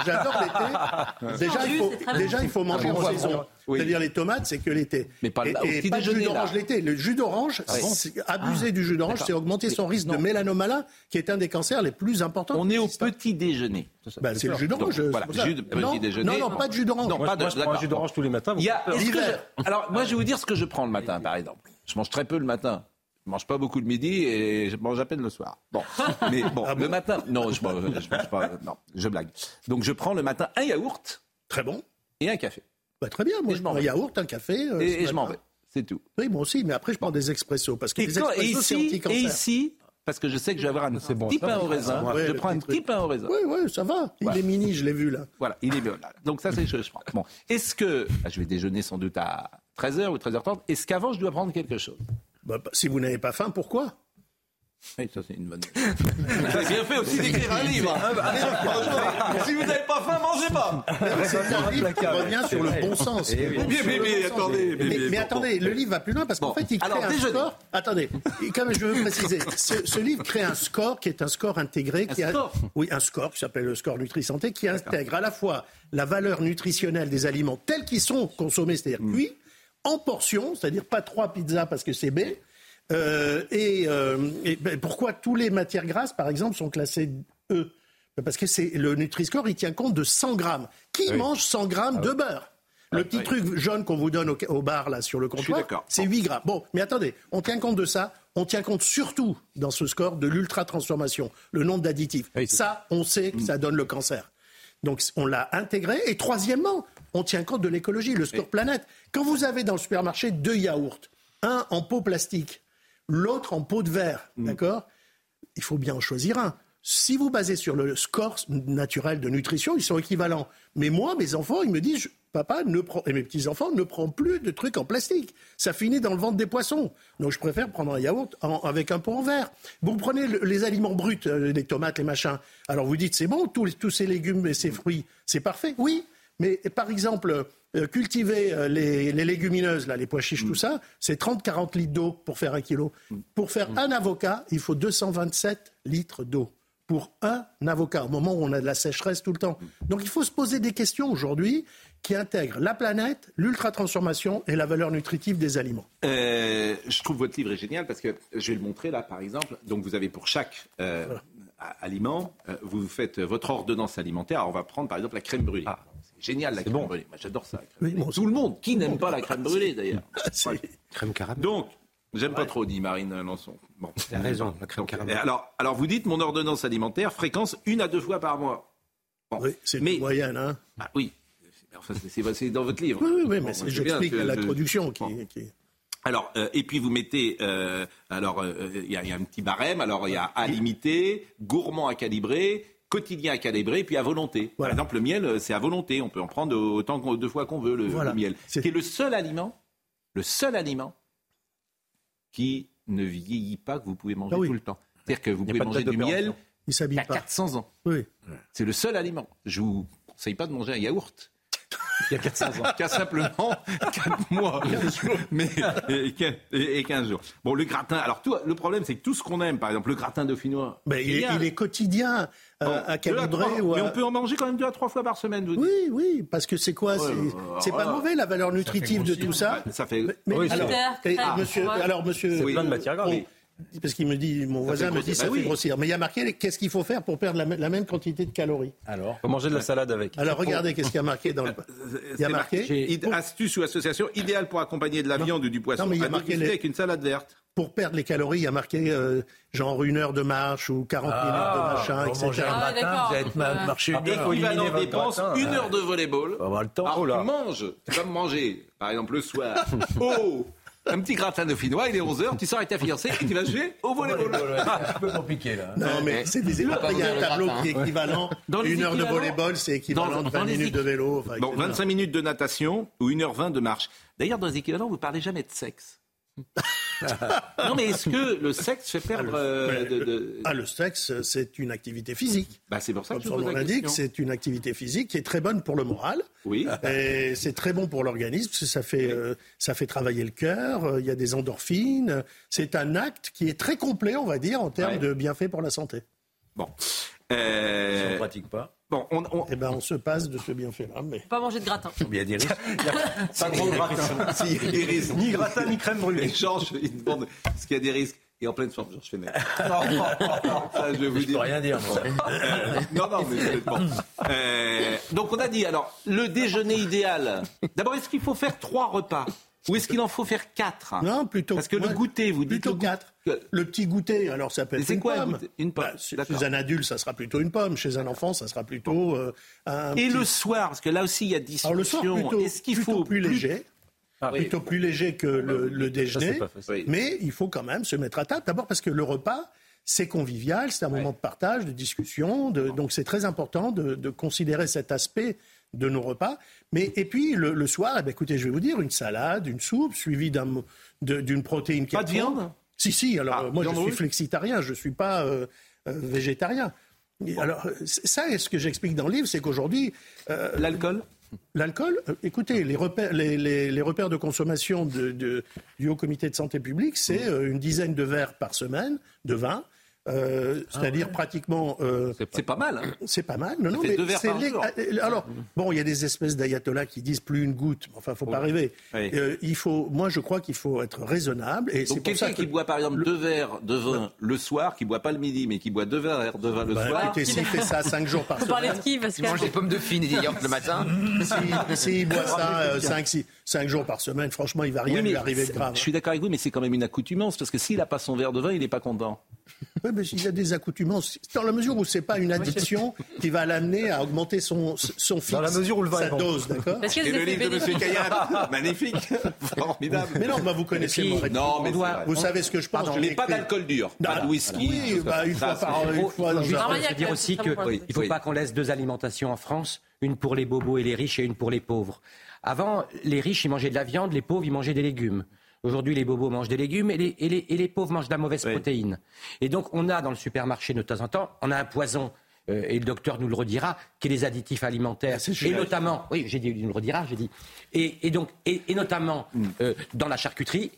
l'été. déjà, il faut, déjà, il manger Ah bon, en saison. Oui. C'est-à-dire les tomates, c'est que l'été. Mais pas et, là, au et petit pas de jus d'orange l'été. Le jus d'orange, Ah bon abuser du jus d'orange, c'est augmenter son risque de mélanoma, qui est un des cancers les plus importants. On est au petit déjeuner. Ben, c'est le jus d'orange. Voilà, jus de petit non, déjeuner. Non, non, pas de jus d'orange. Non, pas de moi, je prends un d'accord. jus d'orange tous les matins. Il y a, est-ce que L'hiver. je- Alors, moi, je vais vous dire ce que je prends le matin, par exemple. Je mange très peu le matin. Je mange pas beaucoup le midi et je mange à peine le soir. Bon, mais bon, Ah le matin, non, je, mange- je mange pas. Non, je blague. Donc, je prends le matin un yaourt. Très bon. Et un café. Bah, très bien, moi je prends un yaourt, un café. euh, Et, je m'en vais. C'est tout. Oui, moi aussi, mais après je prends des expressos parce que Et, les quand- et expressos c'est ici, et anti-cancer. ici, parce que je sais que je vais avoir un petit pain au raisin, Ouais, je prends un petit pain au raisin. Oui, oui, ça va. Il Voilà. est mini, je l'ai vu là. Voilà, il est bien là. Donc ça, c'est ce que je prends. Bon, est-ce que, ah, je vais déjeuner sans doute à 13h ou 13h30, est-ce qu'avant, je dois prendre quelque chose? Bah, bah, si vous n'avez pas faim, pourquoi Oui, ça c'est une bonne. Vous avez bien fait aussi d'écrire un livre. hein. Bah, si vous n'avez pas faim, mangez pas. C'est un livre qui revient sur le bon sens. Eh oui. Mais- le attendez, mais- Mais, mais- mais bon, attendez, bon. le livre va plus loin parce qu'en Bon, fait, il crée alors, un déjeuner. score. Attendez, comme je veux préciser, ce, ce livre crée un score qui est un score intégré. qui a- score Oui, un score qui s'appelle le score Nutri-Santé, qui intègre à la fois la valeur nutritionnelle des aliments tels qu'ils sont consommés, c'est-à-dire Hmm. cuits, en portions, c'est-à-dire pas trois pizzas parce que c'est B. Euh, et, euh, et ben, pourquoi tous les matières grasses, par exemple, sont classées E? Parce que c'est le Nutri-Score, il tient compte de 100 grammes. Qui mange 100 grammes de beurre? Le petit oui. truc jaune qu'on vous donne au, au bar là sur le comptoir, c'est 8 grammes. Bon, mais attendez, on tient compte de ça. On tient compte surtout dans ce score de l'ultra-transformation, le nombre d'additifs. ça, on sait que ça donne le cancer. Donc on l'a intégré. Et troisièmement, on tient compte de l'écologie, le score planète. Quand vous avez dans le supermarché deux yaourts, un en pot plastique, l'autre en pot de verre, d'accord Il faut bien en choisir un. Si vous basez sur le score naturel de nutrition, ils sont équivalents. Mais moi, mes enfants, ils me disent, je- papa ne prend, et mes petits-enfants ne prend plus de trucs en plastique. Ça finit dans le ventre des poissons. Donc je préfère prendre un yaourt en- avec un pot en verre. Vous prenez le- les aliments bruts, euh, les tomates, les machins. Alors vous dites, c'est bon, tous, tous ces légumes et ces fruits, c'est parfait. Oui, mais par exemple, euh, cultiver euh, les, les légumineuses, là, les pois chiches, tout ça, c'est 30-40 litres d'eau pour faire un kilo. Pour faire un avocat, il faut 227 litres d'eau. Pour un avocat, au moment où on a de la sécheresse tout le temps. Donc il faut se poser des questions aujourd'hui qui intègrent la planète, l'ultra-transformation et la valeur nutritive des aliments. Euh, je trouve votre livre est génial parce que je vais le montrer là, par exemple. Donc, vous avez pour chaque euh, aliment, euh, vous faites votre ordonnance alimentaire. Alors, on va prendre par exemple la crème brûlée. c'est génial la crème brûlée. Moi, j'adore ça. la crème brûlée. Tout le monde. Qui n'aime pas la crème brûlée d'ailleurs Ouais. Crème caramel. Donc, j'aime pas trop, dit Marine Lançon. Bon. T'as raison, la crème Donc, caramel. alors, alors, vous dites mon ordonnance alimentaire, fréquence une à deux fois par mois. Bon. Oui, c'est Mais- une moyenne. Hein. Ah, oui. Enfin, c'est- dans votre livre. Oui, oui, oui, mais Bon, j'explique que je- l'introduction qui, Bon. qui- Alors, euh, et puis vous mettez, euh, alors euh, il y, a- il y a un petit barème, alors il y a à limiter, gourmand à calibrer, quotidien à calibrer, puis à volonté. Par exemple, le miel, euh, c'est à volonté, on peut en prendre autant deux fois qu'on veut le, Voilà. le miel. Ce qui est le seul aliment, le seul aliment qui ne vieillit pas, que vous pouvez manger Ah oui. tout le temps. C'est-à-dire que vous pouvez manger du miel. Il pas. 400 ans. Oui. C'est le seul aliment. Je vous conseille pas de manger un yaourt. Il y a 400 ans. Qui a simplement 4 mois. Mais, et, et- et 15 jours. Bon, le gratin. Alors, tout, le problème, c'est que tout ce qu'on aime, par exemple, le gratin dauphinois. Mais il, est, génial. il est quotidien euh, Bon, à deux à ou Mais on peut en manger quand même deux à trois fois par semaine. vous dites. Oui, oui, parce que c'est quoi Ouais, C'est pas mauvais la valeur nutritive de tout ça. Ça fait. Mais Oui, alors, Ah, monsieur, alors monsieur, C'est plein de matières grasses. Parce qu'il me dit, mon Ça voisin me dit, ça Bah fait oui. grossir. Mais il y a marqué, qu'est-ce qu'il faut faire pour perdre la, même- la même quantité de calories Alors Faut manger de la salade avec. Alors regardez, qu'est-ce qu'il y a marqué dans le. Il y a marqué. astuce ou association idéale pour accompagner de la viande ou du poisson. Non, mais il y a marqué les- avec une salade verte. Pour perdre les calories, il y a marqué euh, genre une heure de marche ou 40 Ah, minutes de machin, etc. mangez un Ah, matin, vous allez ma- marcher une heure. Équivalent dépense, une heure de volleyball. On va avoir le temps. Alors, Oh là. tu manges, tu vas me manger, par exemple le soir. oh un petit gratin de dauphinois, il est 11h, tu sors avec ta fiancée et tu vas jouer au volleyball. C'est un peu compliqué là. Non, mais c'est des Après, il y a un tableau qui est gratin. équivalent. Dans Une heure de volleyball, c'est équivalent Dans- de dans 20 les minutes de vélo. etc. 25 minutes de natation ou 1h20 de marche. D'ailleurs, dans les équivalents, vous parlez jamais de sexe. non, mais est-ce que le sexe fait perdre euh, de, de- Ah, le sexe, c'est une activité physique. Bah, c'est pour ça que Comme je l'indique, c'est une activité physique qui est très bonne pour le moral. Oui. Et c'est très bon pour l'organisme, parce que ça fait, euh, ça fait travailler le cœur, euh, il y a des endorphines. C'est un acte qui est très complet, on va dire, en termes Ouais. de bienfaits pour la santé. Bon. Euh, Si on pratique pas. Bon, on, on... Eh ben, on se passe de ce bienfait-là. Mais... Pas manger de gratin. Il y a des risques. Pas gratin. Si, il y a des risques. Ni gratin, ni crème brûlée. Et Georges, il demande est-ce qu'il y a des risques Et en pleine forme, Georges Fenech. Ça, je vais vous Je peux dire. rien dire. moi. Euh, non, non, mais honnêtement. Euh, donc on a dit, alors, le déjeuner idéal. D'abord, est-ce qu'il faut faire trois repas? Ou est-ce qu'il en faut faire quatre Non, plutôt. Parce que le goûter, vous dites. Plutôt le quatre. Le petit goûter, alors ça peut être une quoi pomme. Une pomme, Bah, chez un adulte, ça sera plutôt une pomme. Chez un enfant, ça sera plutôt euh, un. Et petit- le soir, parce que là aussi il y a discussion. Alors le soir, plutôt, Est-ce qu'il plutôt faut plus léger. Ah, oui. Plutôt plus léger que le, le déjeuner. Mais il faut quand même se mettre à table. D'abord parce que le repas, c'est convivial, c'est un moment de partage, de discussion. de- donc c'est très important de, de considérer cet aspect de nos repas. Mais, et puis le, le soir, eh ben, écoutez, je vais vous dire, une salade, une soupe, suivie d'une protéine Pas de viande Si, si. Alors Ah, moi, je suis rouge flexitarien, je ne suis pas euh, euh, végétarien. Alors, euh, ça, et ce que j'explique dans le livre, c'est qu'aujourd'hui, euh, L'alcool L'alcool, écoutez, les repères, les, les- les repères de consommation de- de- du Haut Comité de santé publique, c'est Mmh. une dizaine de verres par semaine de vin. Euh, c'est-à-dire pratiquement. euh, C'est pas mal. hein. c'est pas mal, non, non, mais deux verres c'est par lég- jour. euh, Alors, bon, il y a des espèces d'ayatollahs qui disent plus une goutte. Enfin, faut pas rêver. Oui. Euh, il faut, moi, je crois qu'il faut être raisonnable. Et c'est Donc pour ça quelqu'un que. qui boit par exemple deux verres de vin le soir, qui boit pas le midi, mais qui boit deux verres de vin le Bah, soir. écoutez, s'il fait ça cinq jours par Faut parler de semaine, qui, Tu Pascal manges des pommes de fine et des yaourts le matin. s'il s'il boit ça euh, cinq, six- cinq jours par semaine, franchement, il va rien Oui, lui mais arriver de grave. Je suis d'accord avec vous, mais c'est quand même une accoutumance parce que s'il n'a pas son verre de vin, il n'est pas content. Oui, mais il y a des accoutumance. Dans la mesure où c'est pas une addiction qui va l'amener à augmenter son, son fixe, Dans la mesure où le vin sa est bon. dose, d'accord qu'il Et le livre de. M. Caillard, magnifique, formidable. Mais non, bah, vous connaissez puis, mon réponse. Non, mais doit-. Vous savez ce que je pense. Pardon, je Mais pas d'alcool dur, pas de whisky. Oui, bah, Il une faut, un- Armagnac, se dire là, aussi c'est que très bon. il faut pas qu'on laisse deux alimentations en France, une pour les bobos et les riches et une pour les pauvres. Avant, les riches ils mangeaient de la viande, les pauvres ils mangeaient des légumes. Aujourd'hui, les bobos mangent des légumes et les, et les- et les pauvres mangent de la mauvaise protéine. Et donc, on a dans le supermarché de temps en temps, on a un poison. euh, et le docteur nous le redira, qui est les additifs alimentaires, et notamment, oui, j'ai dit, il nous le redira, j'ai dit, et, et donc, et, et notamment euh, dans la charcuterie,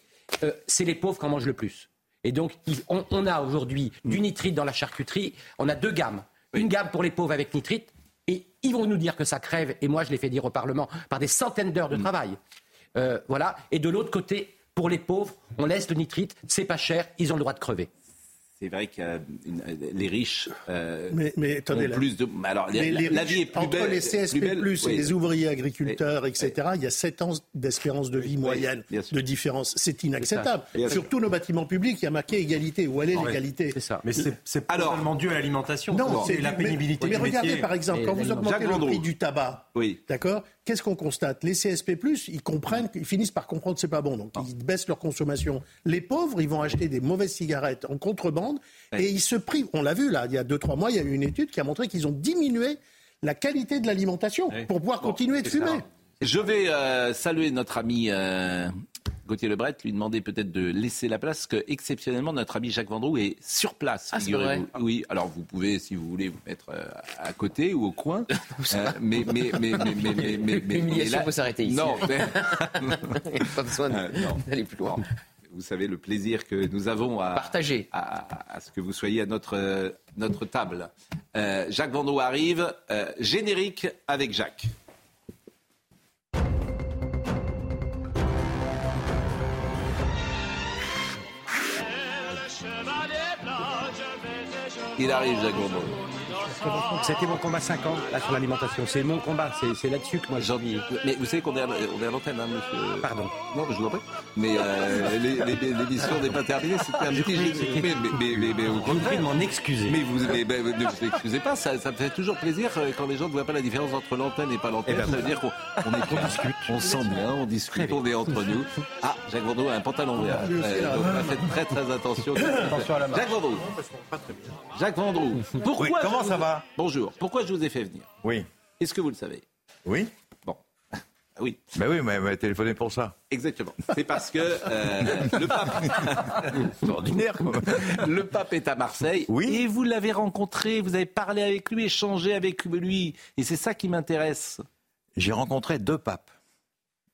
euh, c'est les pauvres qui en mangent le plus. Et donc, on, on a aujourd'hui du nitrite dans la charcuterie. On a deux gammes. Une gamme pour les pauvres avec nitrite. Ils vont nous dire que ça crève. Et moi, je l'ai fait dire au Parlement par des centaines d'heures de travail. Euh, voilà. Et de l'autre côté, pour les pauvres, on laisse le nitrite. C'est pas cher. Ils ont le droit de crever. C'est vrai que les riches euh, Mais, mais attendez, ont là. plus de. Alors, la, Les- la- les la riches, vie est plus entre belle. les CSP+, plus belle, et oui. les ouvriers agriculteurs, etc., il y a 7 ans d'espérance de vie moyenne de différence. C'est inacceptable. Bien sûr. Sur tous nos bâtiments publics, il y a marqué égalité. Où elle est l'égalité C'est ça. Mais c'est pas Alors- seulement dû à l'alimentation. Non, c'est c'est la mais- pénibilité Mais, du regardez, métier. par exemple, quand vous augmentez Jacques le prix du tabac, Oui. d'accord Qu'est-ce qu'on constate? Les CSP+, ils comprennent, ils finissent par comprendre que c'est pas bon, donc ils baissent leur consommation. Les pauvres, ils vont acheter des mauvaises cigarettes en contrebande et ils se privent. On l'a vu là, il y a deux trois mois, il y a eu une étude qui a montré qu'ils ont diminué la qualité de l'alimentation pour pouvoir continuer de ça. Je vais euh, saluer notre ami euh, Gauthier Lebret, lui demander peut-être de laisser la place, que exceptionnellement notre ami Jacques Vendroux est sur place. Ah, figurez-vous. Oui, alors vous pouvez, si vous voulez, vous mettre euh, à côté ou au coin. mais mais mais mais mais mais L'humiliation peut s'arrêter ici. Non, mais... pas besoin d'aller plus loin. Vous savez le plaisir que nous avons à partager, à, ce que vous soyez à notre notre table. Jacques Vendroux arrive, générique avec Jacques. quoi qu'il arrive, Jacques Bourbon. C'était mon combat 5 ans là, sur l'alimentation. C'est mon combat. C'est- C'est là-dessus que moi j'en dis. Mais vous savez qu'on est à, on est à l'antenne, hein, monsieur. Pardon. Non, mais je vous en prie. Mais euh, les- les- l'émission n'est pas terminée. C'était un petit générique. Mais, mais, mais, mais, mais au Je vous de m'en excuser. Mais vous mais, mais, ne vous excusez pas, ça, ça me fait toujours plaisir euh, quand les gens ne voient pas la différence entre l'antenne et pas l'antenne. Eh ben, ça veut dire qu'on on est on discute, on sent bien, on discute, on est entre nous. Ah, Jacques Vendroux a un pantalon vert. Euh, donc faites très très attention. Attention à la marche. Jacques Vendroux. Jacques Vendroux. Pourquoi Oui, comment ça vous- va? Bonjour. Pourquoi je vous ai fait venir? Oui. Est-ce que vous le savez? Oui Bon. Ah Oui, Ben oui, mais m'a téléphoné pour ça. exactement. C'est parce que euh, le pape. C'est ordinaire. Le pape est à Marseille Oui. et vous l'avez rencontré, vous avez parlé avec lui, échangé avec lui. Et c'est ça qui m'intéresse. J'ai rencontré deux papes.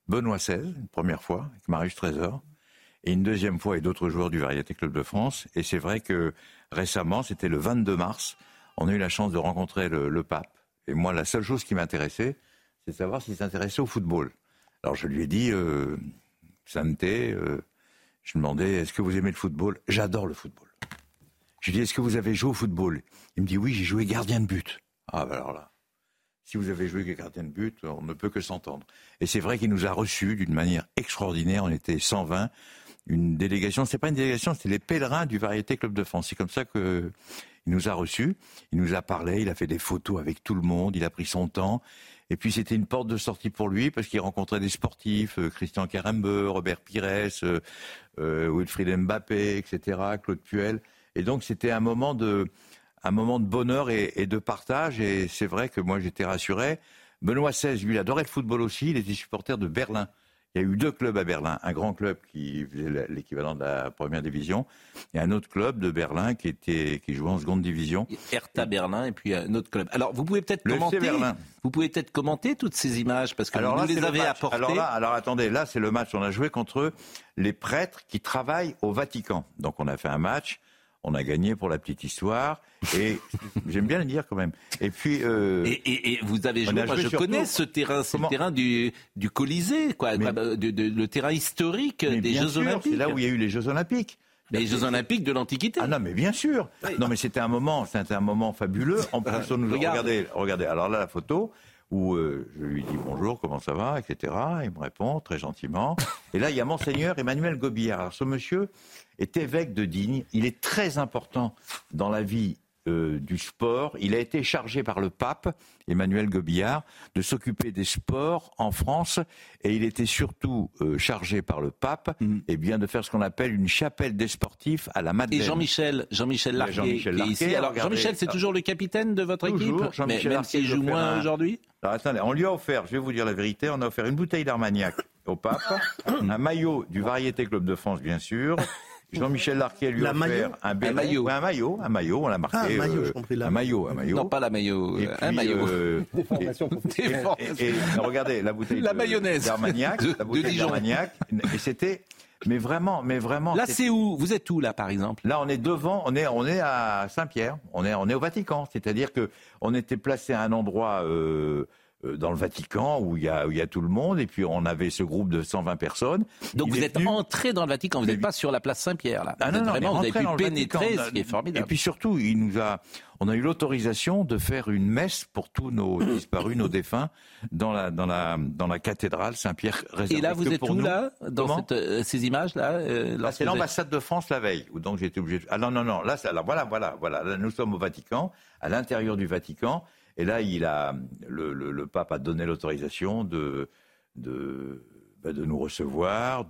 Benoît XVI, une première fois, avec Marius Trésor, et une deuxième fois avec d'autres joueurs du Variété Club de France. Et c'est vrai que récemment, c'était le 22 mars, on a eu la chance de rencontrer le, pape. Et moi, la seule chose qui m'intéressait, c'est de savoir s'il s'intéressait au football. Alors je lui ai dit, euh, euh, je lui demandais, est-ce que vous aimez le football? J'adore le football. Je lui ai dit, est-ce que vous avez joué au football? Il me dit, oui, j'ai joué gardien de but. Ah, ben alors là, si vous avez joué gardien de but, on ne peut que s'entendre. Et c'est vrai qu'il nous a reçus d'une manière extraordinaire. On était 120, une délégation. C'est pas une délégation, c'est les pèlerins du Variété Club de France. C'est comme ça que il nous a reçus. Il nous a parlé. Il a fait des photos avec tout le monde. Il a pris son temps. Et puis c'était une porte de sortie pour lui parce qu'il rencontrait des sportifs, euh, Christian Carambeu, Robert Pires, euh, euh, Wilfried Mbappé, etc., Claude Puel. Et donc c'était un moment de, un moment de bonheur et, et de partage. Et c'est vrai que moi j'étais rassuré. Benoît XVI, lui, il adorait le football aussi. Il était supporter de Berlin. Il y a eu deux clubs à Berlin. Un grand club qui faisait l'équivalent de la première division et un autre club de Berlin qui, était, qui jouait en seconde division. Hertha Berlin et puis un autre club. Alors vous pouvez peut-être commenter. Berlin. Vous pouvez peut-être commenter toutes ces images parce que Alors vous là, les le avez match. apportées. Alors là, alors attendez, là c'est le match. On a joué contre les prêtres qui travaillent au Vatican. Donc on a fait un match. On a gagné pour la petite histoire. Et j'aime bien le dire quand même. Et puis. euh, Et, et- et vous avez joué, a moi je surtout- connais ce terrain, c'est le terrain du, du Colisée, quoi, de- de- le terrain historique des bien Jeux sûr, Olympiques. C'est là où il y a eu les Jeux Olympiques. Les Jeux Olympiques de l'Antiquité. Ah non, mais bien sûr. Non, mais c'était un moment, c'était un moment fabuleux. En plus, on nous Regarde. regardez, regardez. Alors là, la photo. Où euh, je lui dis bonjour, comment ça va, etc. Il me répond très gentiment. Et là, il y a Monseigneur Emmanuel Gobillard. Alors, ce monsieur est évêque de Digne. Il est très important dans la vie euh, du sport. Il a été chargé par le pape, Emmanuel Gobillard, de s'occuper des sports en France. Et il était surtout euh, chargé par le pape eh bien, de faire ce qu'on appelle une chapelle des sportifs à la Et Madeleine. Jean-Michel, Jean-Michel a Larquet, Jean-Michel Larquet, ici. Alors regardez. Jean-Michel, c'est toujours le capitaine de votre Toujours, équipe, Jean-Michel mais même s'il joue moins un- aujourd'hui. Alors attendez, on lui a offert, je vais vous dire la vérité, on a offert une bouteille d'Armagnac au pape, un maillot du Variété Club de France, bien sûr. Jean-Michel Larquet lui a La maillot offert un, Un maillot. Ouais, un maillot, un maillot, on l'a marqué. Ah, un maillot, euh, j'ai compris, un maillot, un maillot. Non, pas la maillot, Et euh, puis, un maillot. euh, Des et- formations et- et- regardez la bouteille La de- mayonnaise d'Armagnac, de- la bouteille de Dijon. d'Armagnac, et c'était, mais vraiment, mais vraiment. Là, c'est où? Vous êtes où, là, par exemple? Là, on est devant, on est, on est à Saint-Pierre, on est, on est au Vatican. C'est-à-dire que on était placé à un endroit euh, dans le Vatican où il y a, où il y a tout le monde, et puis on avait ce groupe de 120 personnes. Donc Il vous êtes venu- entré dans le Vatican, vous n'êtes pas sur la place Saint-Pierre, là. Ah Vous non, non, vraiment, vous avez pu pénétrer, Vatican, ce qui est formidable. Et puis surtout, il nous a, on a eu l'autorisation de faire une messe pour tous nos disparus, nos défunts, dans la, dans la, dans la cathédrale Saint-Pierre. Et réservée là, vous êtes pour où, nous. là, dans cette, euh, ces images-là euh, Ah, c'est êtes- l'ambassade de France la veille, donc j'étais obligé. De... Ah non non non, là, là voilà voilà voilà, là, nous sommes au Vatican, à l'intérieur du Vatican, et là le, pape a donné l'autorisation de de nous recevoir,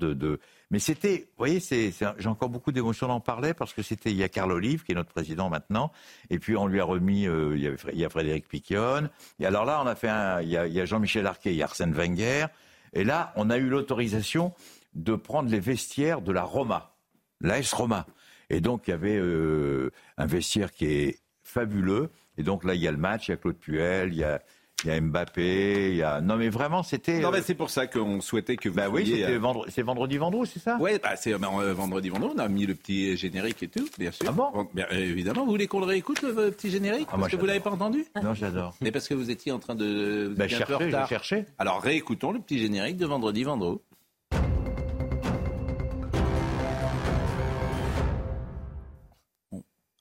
mais c'était, vous voyez, j'ai encore beaucoup d'émotions d'en parler parce que c'était il y a Carl Olive qui est notre président maintenant, et puis on lui a remis, euh, il, y avait, il y a Frédéric Piquion, et alors là on a fait un, il y a, il y a Jean-Michel Arquet, il y a Arsène Wenger, et là on a eu l'autorisation de prendre les vestiaires de la Roma, l'AS Roma, et donc il y avait euh, un vestiaire qui est fabuleux, et donc là il y a le match, il y a Claude Puel, il y a il y a Mbappé, il y a... Non mais vraiment, c'était... Non, mais c'est pour ça qu'on souhaitait que vous Bah oui, c'était euh, vendre- c'est vendredi vendredi, c'est ça? Ouais, bah, c'est euh, euh, vendredi, vendredi, on a mis le petit générique et tout, bien sûr. Ah bon? Bien, euh, Évidemment, vous voulez qu'on le réécoute, le, petit générique Ah, moi, Parce que vous l'avez pas entendu? Non, j'adore. Mais parce que vous étiez en train de... vous Bah, chercher, je cherchais. Alors réécoutons le petit générique de vendredi, vendredi.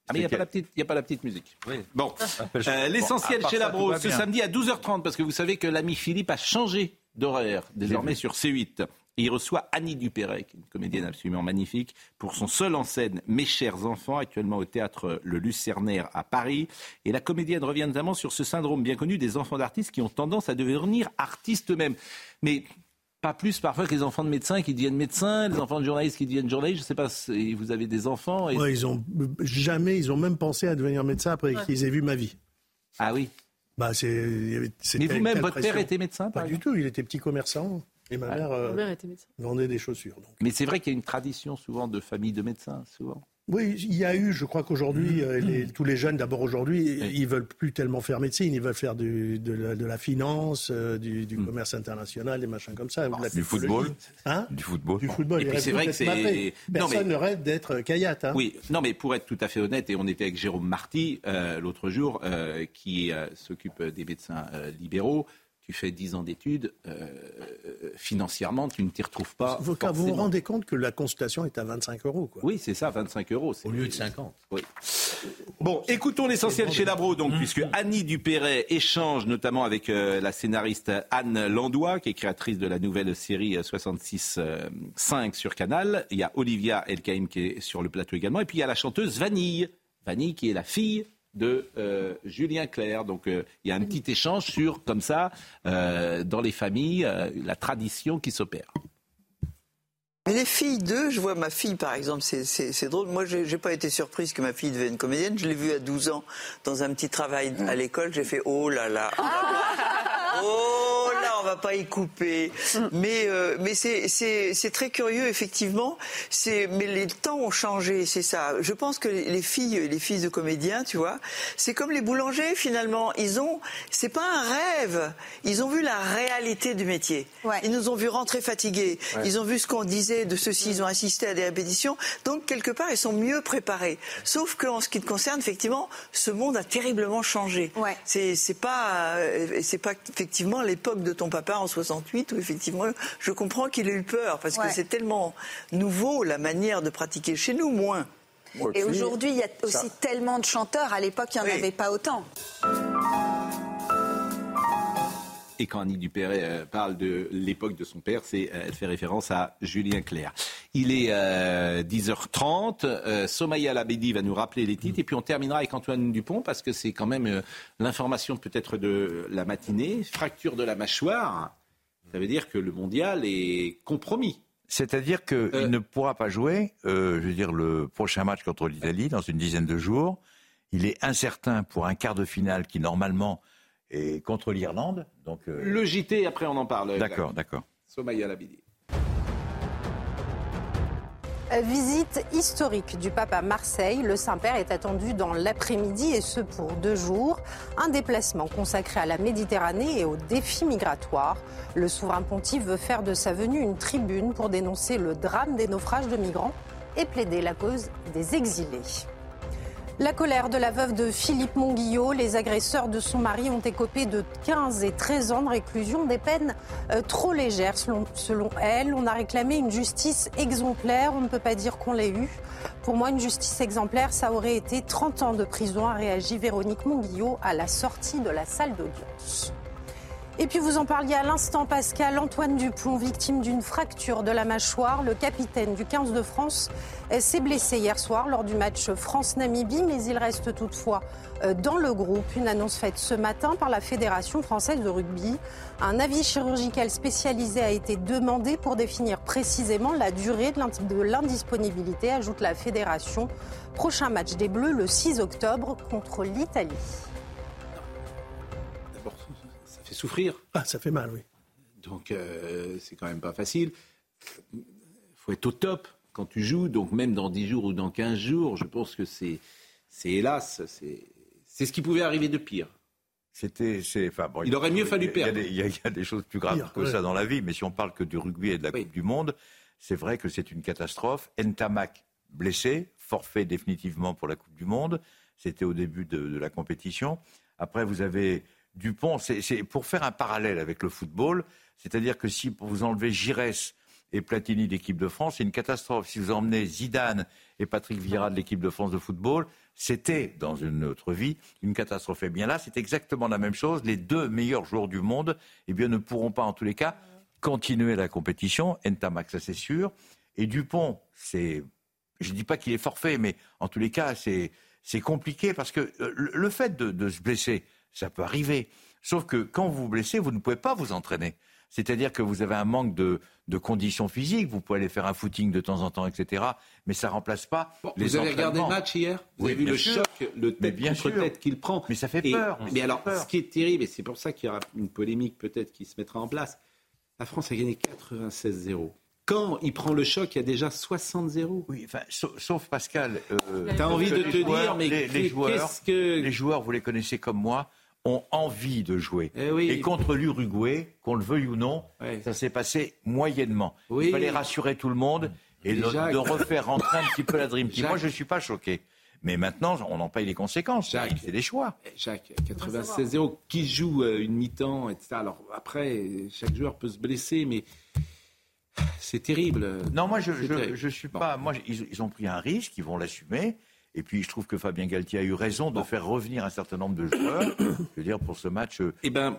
Ah mais il n'y a, pas la petite- y a pas la petite musique. Bon, Euh, l'essentiel Bon, chez ça, la tout Bro, va ce samedi à 12h30, parce que vous savez que l'ami Philippe a changé d'horaire, désormais sur C8. Et il reçoit Annie Dupéret, qui est une comédienne absolument magnifique, pour son seul en scène Mes chers enfants, actuellement au théâtre Le Lucernaire à Paris. Et la comédienne revient notamment sur ce syndrome bien connu des enfants d'artistes qui ont tendance à devenir artistes eux-mêmes. Mais pas plus parfois que les enfants de médecins qui deviennent médecins, les enfants de journalistes qui deviennent journalistes. Je ne sais pas si vous avez des enfants. et- Ouais, ils ont jamais, ils ont même pensé à devenir médecin après Ouais. qu'ils aient vu ma vie. Ah oui. Bah c'est. Mais vous-même, votre père était médecin, Pas du tout. Il était petit commerçant et ma mère, euh, Ma mère était médecin. vendait des chaussures. donc. Mais c'est vrai qu'il y a une tradition souvent de famille de médecins, souvent. Oui, il y a eu, je crois qu'aujourd'hui, euh, les- tous les jeunes, d'abord aujourd'hui, ils veulent plus tellement faire médecine, ils veulent faire du- de, la, de la finance, euh, du, du commerce international, des machins comme ça. la Du football Hein Du football. Du football. Et puis c'est vrai que c'est- Personne mais- ne rêve d'être Kayat. Hein. Oui, non, mais pour être tout à fait honnête, et on était avec Jérôme Marty euh, l'autre jour, euh, qui euh, s'occupe des médecins euh, libéraux. Tu fais 10 ans d'études, euh, euh, financièrement, tu ne t'y retrouves pas. Vous, vous rendez compte que la consultation est à 25 euros. Quoi. Oui, c'est ça, 25 euros. Au lieu de 50. Oui. Bon, écoutons l'essentiel chez Labro, donc, puisque Annie Dupéret échange notamment avec euh, la scénariste Anne Landois, qui est créatrice de la nouvelle série 66.5 sur Canal. Il y a Olivia Elkaïm qui est sur le plateau également. Et puis il y a la chanteuse Vanille. Vanille qui est la fille de euh, Julien Clerc. Donc euh, il y a un petit échange sur, comme ça, euh, dans les familles, euh, la tradition qui s'opère. Mais les filles d'eux, je vois ma fille par exemple, c'est- c'est c'est drôle. Moi, j'ai j'ai pas été surprise que ma fille devienne comédienne. Je l'ai vue à 12 ans dans un petit travail à l'école. J'ai fait oh là là. Oh là, on va pas y couper. Mais euh, mais c'est c'est c'est très curieux effectivement. C'est mais les temps ont changé, c'est ça. Je pense que les filles les filles de comédiens, tu vois, c'est comme les boulangers finalement. Ils ont c'est pas un rêve. Ils ont vu la réalité du métier. Ils nous ont vu rentrer fatigués. Ouais. Ils ont vu ce qu'on disait de ceci. Ils ont assisté à des répétitions. Donc quelque part ils sont mieux préparés. Sauf qu'en ce qui te concerne effectivement, ce monde a terriblement changé. C'est c'est pas euh, c'est pas effectivement l'époque de ton papa en 68 où effectivement je comprends qu'il ait eu peur parce Ouais. que c'est tellement nouveau la manière de pratiquer chez nous moins. Et aujourd'hui, il y a aussi Ça. tellement de chanteurs. À l'époque, il n'y en Oui. avait pas autant. Et quand Annie Dupéret euh, parle de l'époque de son père, c'est, euh, elle fait référence à Julien Clerc. Il est euh, 10h30. Euh, Somaya Labedi va nous rappeler les titres. Et puis on terminera avec Antoine Dupont parce que c'est quand même euh, l'information peut-être de la matinée. Fracture de la mâchoire. Ça veut dire que le mondial est compromis. C'est-à-dire qu'il ne pourra pas jouer, euh, je veux dire, le prochain match contre l'Italie dans une dizaine de jours. Il est incertain pour un quart de finale qui, normalement, est contre l'Irlande. Donc, euh, Le JT, après on en parle. D'accord, d'accord. Somaya Labidi. Visite historique du pape à Marseille. Le Saint-Père est attendu dans l'après-midi et ce pour deux jours. Un déplacement consacré à la Méditerranée et aux défis migratoires. Le souverain pontife veut faire de sa venue une tribune pour dénoncer le drame des naufrages de migrants et plaider la cause des exilés. La colère de la veuve de Philippe Monguillot, les agresseurs de son mari ont écopé de 15 et 13 ans de réclusion, des peines euh, trop légères selon, elle. On a réclamé une justice exemplaire, on ne peut pas dire qu'on l'ait eue. Pour moi, une justice exemplaire, ça aurait été 30 ans de prison, a réagi Véronique Monguillot à la sortie de la salle d'audience. Et puis vous en parliez à l'instant, Pascal, Antoine Dupont, victime d'une fracture de la mâchoire. Le capitaine du 15 de France s'est blessé hier soir lors du match France-Namibie, mais il reste toutefois euh, dans le groupe. Une annonce faite ce matin par la Fédération française de rugby. Un avis chirurgical spécialisé a été demandé pour définir précisément la durée de l'indisponibilité, ajoute la Fédération. Prochain match des Bleus le 6 octobre contre l'Italie. Fait souffrir. Ah, ça fait mal, oui. Donc, euh, c'est quand même pas facile. Il faut être au top quand tu joues. Donc, même dans 10 jours ou dans 15 jours, je pense que c'est, c'est hélas, c'est, c'est ce qui pouvait arriver de pire. C'était, c'est, enfin, bon, Il aurait mieux fallu perdre. Il y, a, il y a des choses plus graves Pire, que ouais. ça dans la vie, mais si on parle que du rugby et de la Coupe du Monde, c'est vrai que c'est une catastrophe. Ntamak blessé, forfait définitivement pour la Coupe du Monde. C'était au début de, de la compétition. Après, vous avez Dupont. C'est, pour faire un parallèle avec le football, c'est-à-dire que si vous enlevez Giresse et Platini de l'équipe de France, c'est une catastrophe. Si vous emmenez Zidane et Patrick Vieira de l'équipe de France de football, c'était dans une autre vie une catastrophe. Et bien là, c'est exactement la même chose. Les deux meilleurs joueurs du monde, eh bien, ne pourront pas en tous les cas continuer la compétition. Ntamak, ça c'est sûr. Et Dupont, c'est, je dis pas qu'il est forfait, mais en tous les cas, c'est compliqué parce que euh, le fait de se blesser, ça peut arriver. Sauf que quand vous vous blessez, vous ne pouvez pas vous entraîner. C'est-à-dire que vous avez un manque de, de conditions physiques, vous pouvez aller faire un footing de temps en temps, etc. Mais ça remplace pas les Vous avez regardé le match hier? Vous Oui, avez vu le sûr. choc, le tête bien contre sûr. tête qu'il prend Mais ça fait Et- peur. Mais fait alors, peur. ce qui est terrible, et c'est pour ça qu'il y aura une polémique peut-être qui se mettra en place, la France a gagné 96-0. Quand il prend le choc, il y a déjà 60-0. Oui, enfin, sauf, sauf Pascal. euh, T'as envie de te joueurs- dire, mais les, les joueurs, que- les joueurs, vous les connaissez comme moi, ont envie de jouer. Eh oui. Et contre l'Uruguay, qu'on le veuille ou non, ça s'est passé moyennement. Oui. Il fallait rassurer tout le monde et de, Jacques- de refaire rentrer un petit peu la Dream Team. Jacques- Moi, je ne suis pas choqué. Mais maintenant, on en paye les conséquences. C'est des choix. Eh, Jacques, 96-0, qui joue euh, une mi-temps, etc. Alors après, chaque joueur peut se blesser, mais c'est terrible. Non, moi, je je suis pas. Moi, ils, ils ont pris un risque, ils vont l'assumer. Et puis, je trouve que Fabien Galtier a eu raison de faire revenir un certain nombre de joueurs, je veux dire, pour ce match euh,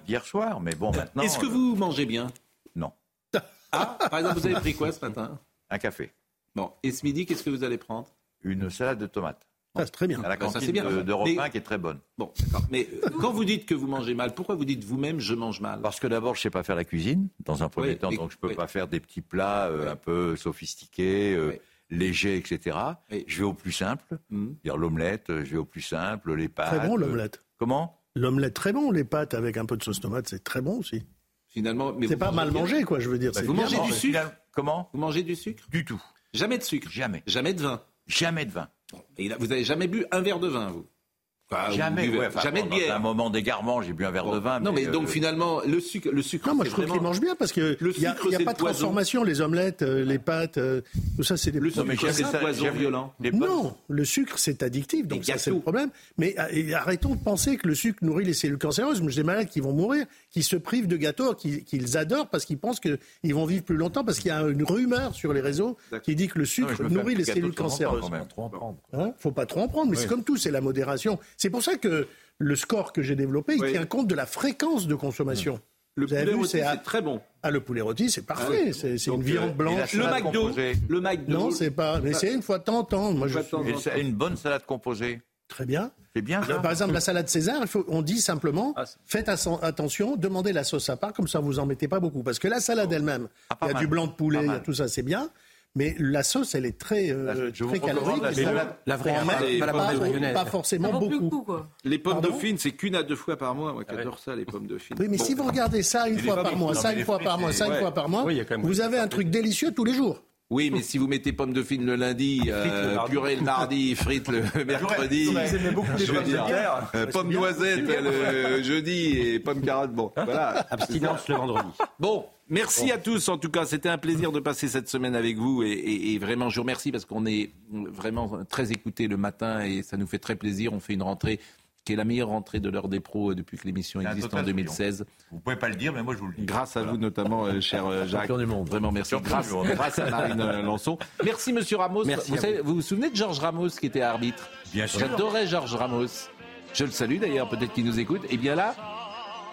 hier soir. Mais bon, maintenant. Est-ce que euh, vous mangez bien? Non. Ah, par exemple, vous avez pris quoi ce matin? Un café. Bon, et ce midi, qu'est-ce que vous allez prendre? Une salade de tomates. c'est très bien. À la Bah, ça, cantine c'est bien. de- Mais- 1 qui est très bonne. Bon, d'accord. Mais euh, quand vous dites que vous mangez mal, pourquoi vous dites vous-même je mange mal? Parce que d'abord, je ne sais pas faire la cuisine, dans un premier Oui, temps, donc je ne peux oui. pas faire des petits plats euh, un peu sophistiqués, euh, légers, etc. Je vais au plus simple, dire l'omelette, je vais au plus simple, les pâtes. Très bon l'omelette. Comment? L'omelette très bon, les pâtes avec un peu de sauce tomate, c'est très bon aussi. Finalement, mais C'est pas mal mangé, quoi, je veux dire. Bah, c'est vous bien mangez du sucre Comment? Vous mangez du sucre? Du tout. Jamais de sucre? Jamais. Jamais de vin? Jamais de vin. Et là, vous n'avez jamais bu un verre de vin, vous? Jamais, buvez- ouais, enfin, jamais de bière. un moment d'égarement, j'ai bu un verre de vin. Non, mais, donc euh, finalement, le sucre, le sucre. Non, moi je trouve vraiment- qu'ils mangent bien parce que Le il y a, sucre, il y a c'est pas de transformation, les omelettes, euh, les pâtes, euh, tout ça c'est des Le produits sucre, c'est ça. poison violent. Non, le sucre c'est addictif, donc ça c'est le problème. Mais arrêtons de penser que le sucre nourrit les cellules cancéreuses. Moi, j'ai des malades qui vont mourir, qui se privent de gâteaux qui- qu'ils adorent parce qu'ils pensent qu'ils vont vivre plus longtemps parce qu'il y a une rumeur sur les réseaux qui dit que le sucre un nourrit les cellules cancéreuses. quand même. Trop en prendre. Hein faut pas trop en prendre, mais c'est comme tout, c'est la modération. C'est pour ça que le score que j'ai développé, il Oui. tient compte de la fréquence de consommation. Le Vous poulet rôti, c'est à- très bon. Ah, le poulet rôti, c'est parfait. Ah oui. C'est une viande euh, blanche. salade composée Le McDo. Non, c'est pas. Mais c'est une fois de temps en temps. Moi, je Une temps temps. Bonne salade composée. Très bien. C'est bien ça. Par exemple, la salade César, il faut- on dit simplement Ah, faites attention, demandez la sauce à part, comme ça vous en mettez pas beaucoup. Parce que la salade elle-même, Ah, il y a mal. du blanc de poulet, il y a tout ça, c'est bien. Mais la sauce, elle est très, euh, je très calorique. la salade- vraie pas- pas pas, forcément beaucoup. Les pommes Pardon dauphines, c'est qu'une à deux fois par mois. Moi, Ah j'adore ça, les pommes dauphines. Oui, mais Bon. si vous regardez ça une fois par mois, Non, ça une fois par mois, c'est- ça une fois par mois, vous avez un truc délicieux tous les jours. Oui, mais si vous mettez pommes de fine le lundi, euh, mardi. purée le mardi, frites le mercredi, Vous aimez beaucoup les je veux pommes euh, pommes noisettes le jeudi et pommes carottes. Bon, voilà. Abstinence le vendredi. Bon, merci à tous. En tout cas, c'était un plaisir de passer cette semaine avec vous et, et- et vraiment, je vous remercie parce qu'on est vraiment très écoutés le matin et ça nous fait très plaisir. On fait une rentrée qui est la meilleure rentrée de l'heure des pros depuis que l'émission existe en total 2016. Vous pouvez pas le dire, mais moi je vous le dis. Grâce à vous notamment, euh, cher euh, Jacques. Champion du monde. Vraiment merci. Grâce, du monde. grâce à Marine euh, Lançon. Merci Monsieur Ramos. Merci vous, savez- vous vous souvenez de Georges Ramos qui était arbitre Bien sûr. J'adorais Georges Ramos. Je le salue d'ailleurs, peut-être qu'il nous écoute. Et bien là,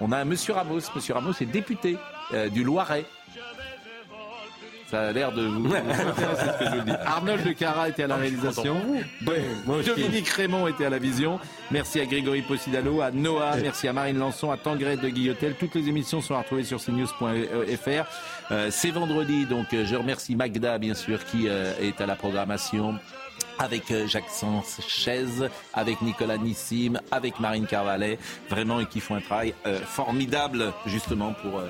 on a un Monsieur Ramos. Monsieur Ramos est député euh, du Loiret. Ça a l'air de vous. c'est ce que je vous dis. Arnold de Cara était à la réalisation. moi aussi. Dominique Raymond était à la vision. Merci à Grégory Possidalo, à Noah, merci à Marine Lançon, à Tangueret de Guillotel. Toutes les émissions sont à retrouver sur cnews.fr. Euh, C'est vendredi, donc euh, je remercie Magda, bien sûr, qui euh, est à la programmation avec Jacques Sanchez, avec Nicolas Nissim, avec Marine Carvalet, vraiment, et qui font un travail euh, formidable, justement, pour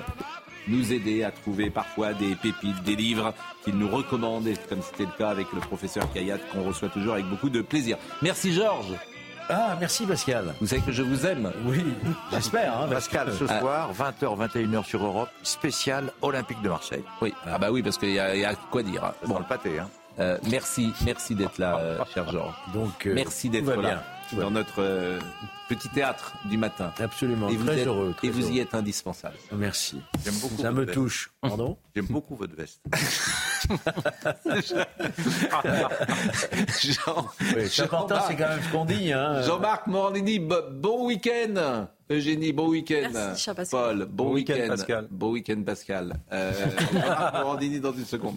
nous aider à trouver parfois des pépites, des livres qu'ils nous recommandent, et comme c'était le cas avec le professeur Kayat, qu'on reçoit toujours avec beaucoup de plaisir. Merci Georges. Ah, merci Pascal. Vous savez que je vous aime. Oui, j'espère. Hein, Pascal, ce Ah. soir, 20h, 21h sur Europe, spécial Olympique de Marseille. Oui, ah bah oui, parce qu'il y, a- il y a quoi dire. Bon, le pâté, hein. Euh, merci, merci d'être là, euh, cher Georges. Donc, euh, merci d'être là bien, dans notre euh, petit théâtre du matin. Absolument, Et vous, très êtes- heureux. très et vous y heureux. êtes indispensable. Merci. J'aime beaucoup Ça me veste. touche. Pardon J'aime beaucoup votre veste. Jean, Oui, c'est important, c'est quand même ce qu'on dit. Hein. Jean-Marc Morandini, bo- bon week-end. Eugénie, bon week-end. Merci. Paul, bon, Bon week-end, week-end. Pascal. Bon week-end, Pascal. Euh, Jean-Marc Morandini dans une seconde.